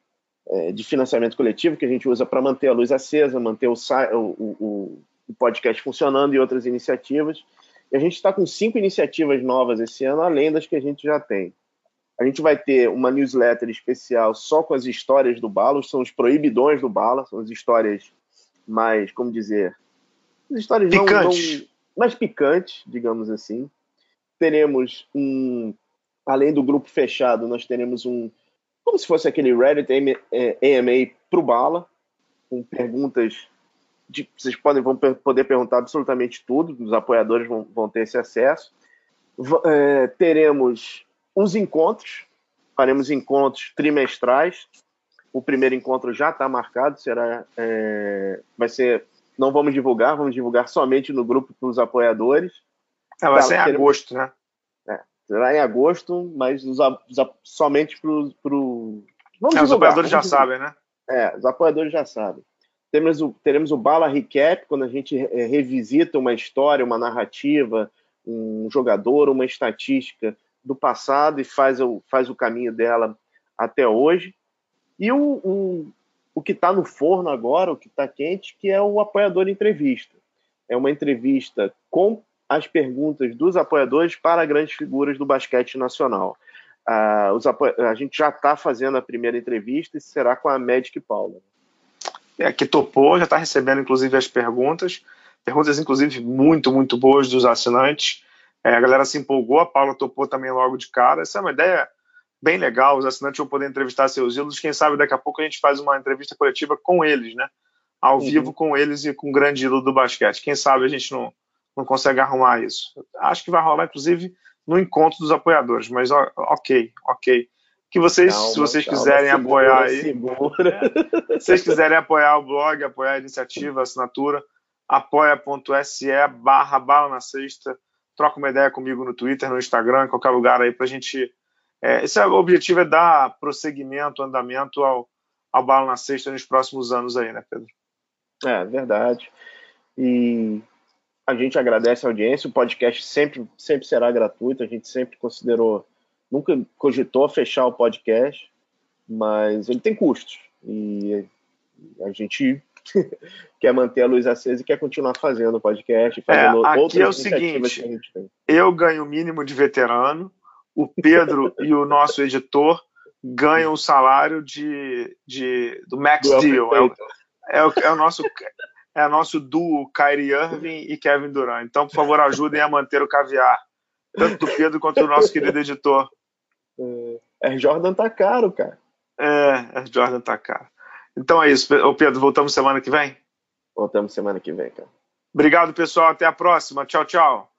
Speaker 3: é, de financiamento coletivo que a gente usa para manter a luz acesa, manter o, o, o, o podcast funcionando e outras iniciativas. E a gente está com cinco iniciativas novas esse ano, além das que a gente já tem. A gente vai ter uma newsletter especial só com as histórias do Bala, são os proibidões do Bala, são as histórias mais, como dizer, as histórias picantes. Não, não, mais picantes, digamos assim. Teremos um, além do grupo fechado, nós teremos um, como se fosse aquele Reddit AMA para o Bala, com perguntas de, vocês podem vão poder perguntar absolutamente tudo, os apoiadores vão, vão ter esse acesso. É, teremos uns encontros, faremos encontros trimestrais. O primeiro encontro já está marcado, será, é, vai ser, não vamos divulgar, vamos divulgar somente no grupo para os apoiadores.
Speaker 2: É, vai ser em teremos, agosto, né?
Speaker 3: É, será em agosto, mas os, os, somente para os. Pro...
Speaker 2: É, os apoiadores já sabem, né?
Speaker 3: É, os apoiadores já sabem. Teremos o, teremos o Bala Recap, quando a gente é, revisita uma história, uma narrativa, um jogador, uma estatística do passado e faz o, faz o caminho dela até hoje. E o, o, o que está no forno agora, o que está quente, que é o apoiador entrevista. É uma entrevista com as perguntas dos apoiadores para grandes figuras do basquete nacional. Ah, os a gente já está fazendo a primeira entrevista e será com a Magic Paula
Speaker 2: é, que topou, já está recebendo inclusive as perguntas, perguntas inclusive muito, muito boas dos assinantes. É, a galera se empolgou, a Paula topou também logo de cara. Essa é uma ideia bem legal, os assinantes vão poder entrevistar seus ídolos. Quem sabe daqui a pouco a gente faz uma entrevista coletiva com eles, né? Ao uhum. vivo com eles e com o grande ídolo do basquete. Quem sabe a gente não, não consegue arrumar isso. Acho que vai rolar, inclusive, no encontro dos apoiadores, mas ok, ok que vocês, calma, se vocês calma, quiserem segura, apoiar aí, segura. *laughs* se vocês quiserem apoiar o blog, apoiar a iniciativa, a assinatura, apoia.se barra bala na sexta, troca uma ideia comigo no Twitter, no Instagram, em qualquer lugar aí pra gente. É, esse é, o objetivo é dar prosseguimento, andamento ao, ao bala na sexta nos próximos anos aí, né, Pedro?
Speaker 3: É, verdade. E a gente agradece a audiência, o podcast sempre, sempre será gratuito, a gente sempre considerou nunca cogitou fechar o podcast, mas ele tem custos. E a gente *laughs* quer manter a luz acesa e quer continuar fazendo o podcast, fazendo
Speaker 2: é, aqui é o seguinte, Eu ganho o mínimo de veterano, o Pedro *laughs* e o nosso editor ganham o salário de, de, do Max do Deal. É o, é, o, é o nosso é o nosso duo Kyrie Irving e Kevin Durant. Então, por favor, ajudem a manter o caviar, tanto do Pedro quanto do nosso querido editor.
Speaker 3: É, Air Jordan tá caro, cara.
Speaker 2: É, Air Jordan tá caro. Então é isso. Ô Pedro, voltamos semana que vem?
Speaker 3: Voltamos semana que vem, cara.
Speaker 2: Obrigado, pessoal. Até a próxima. Tchau, tchau.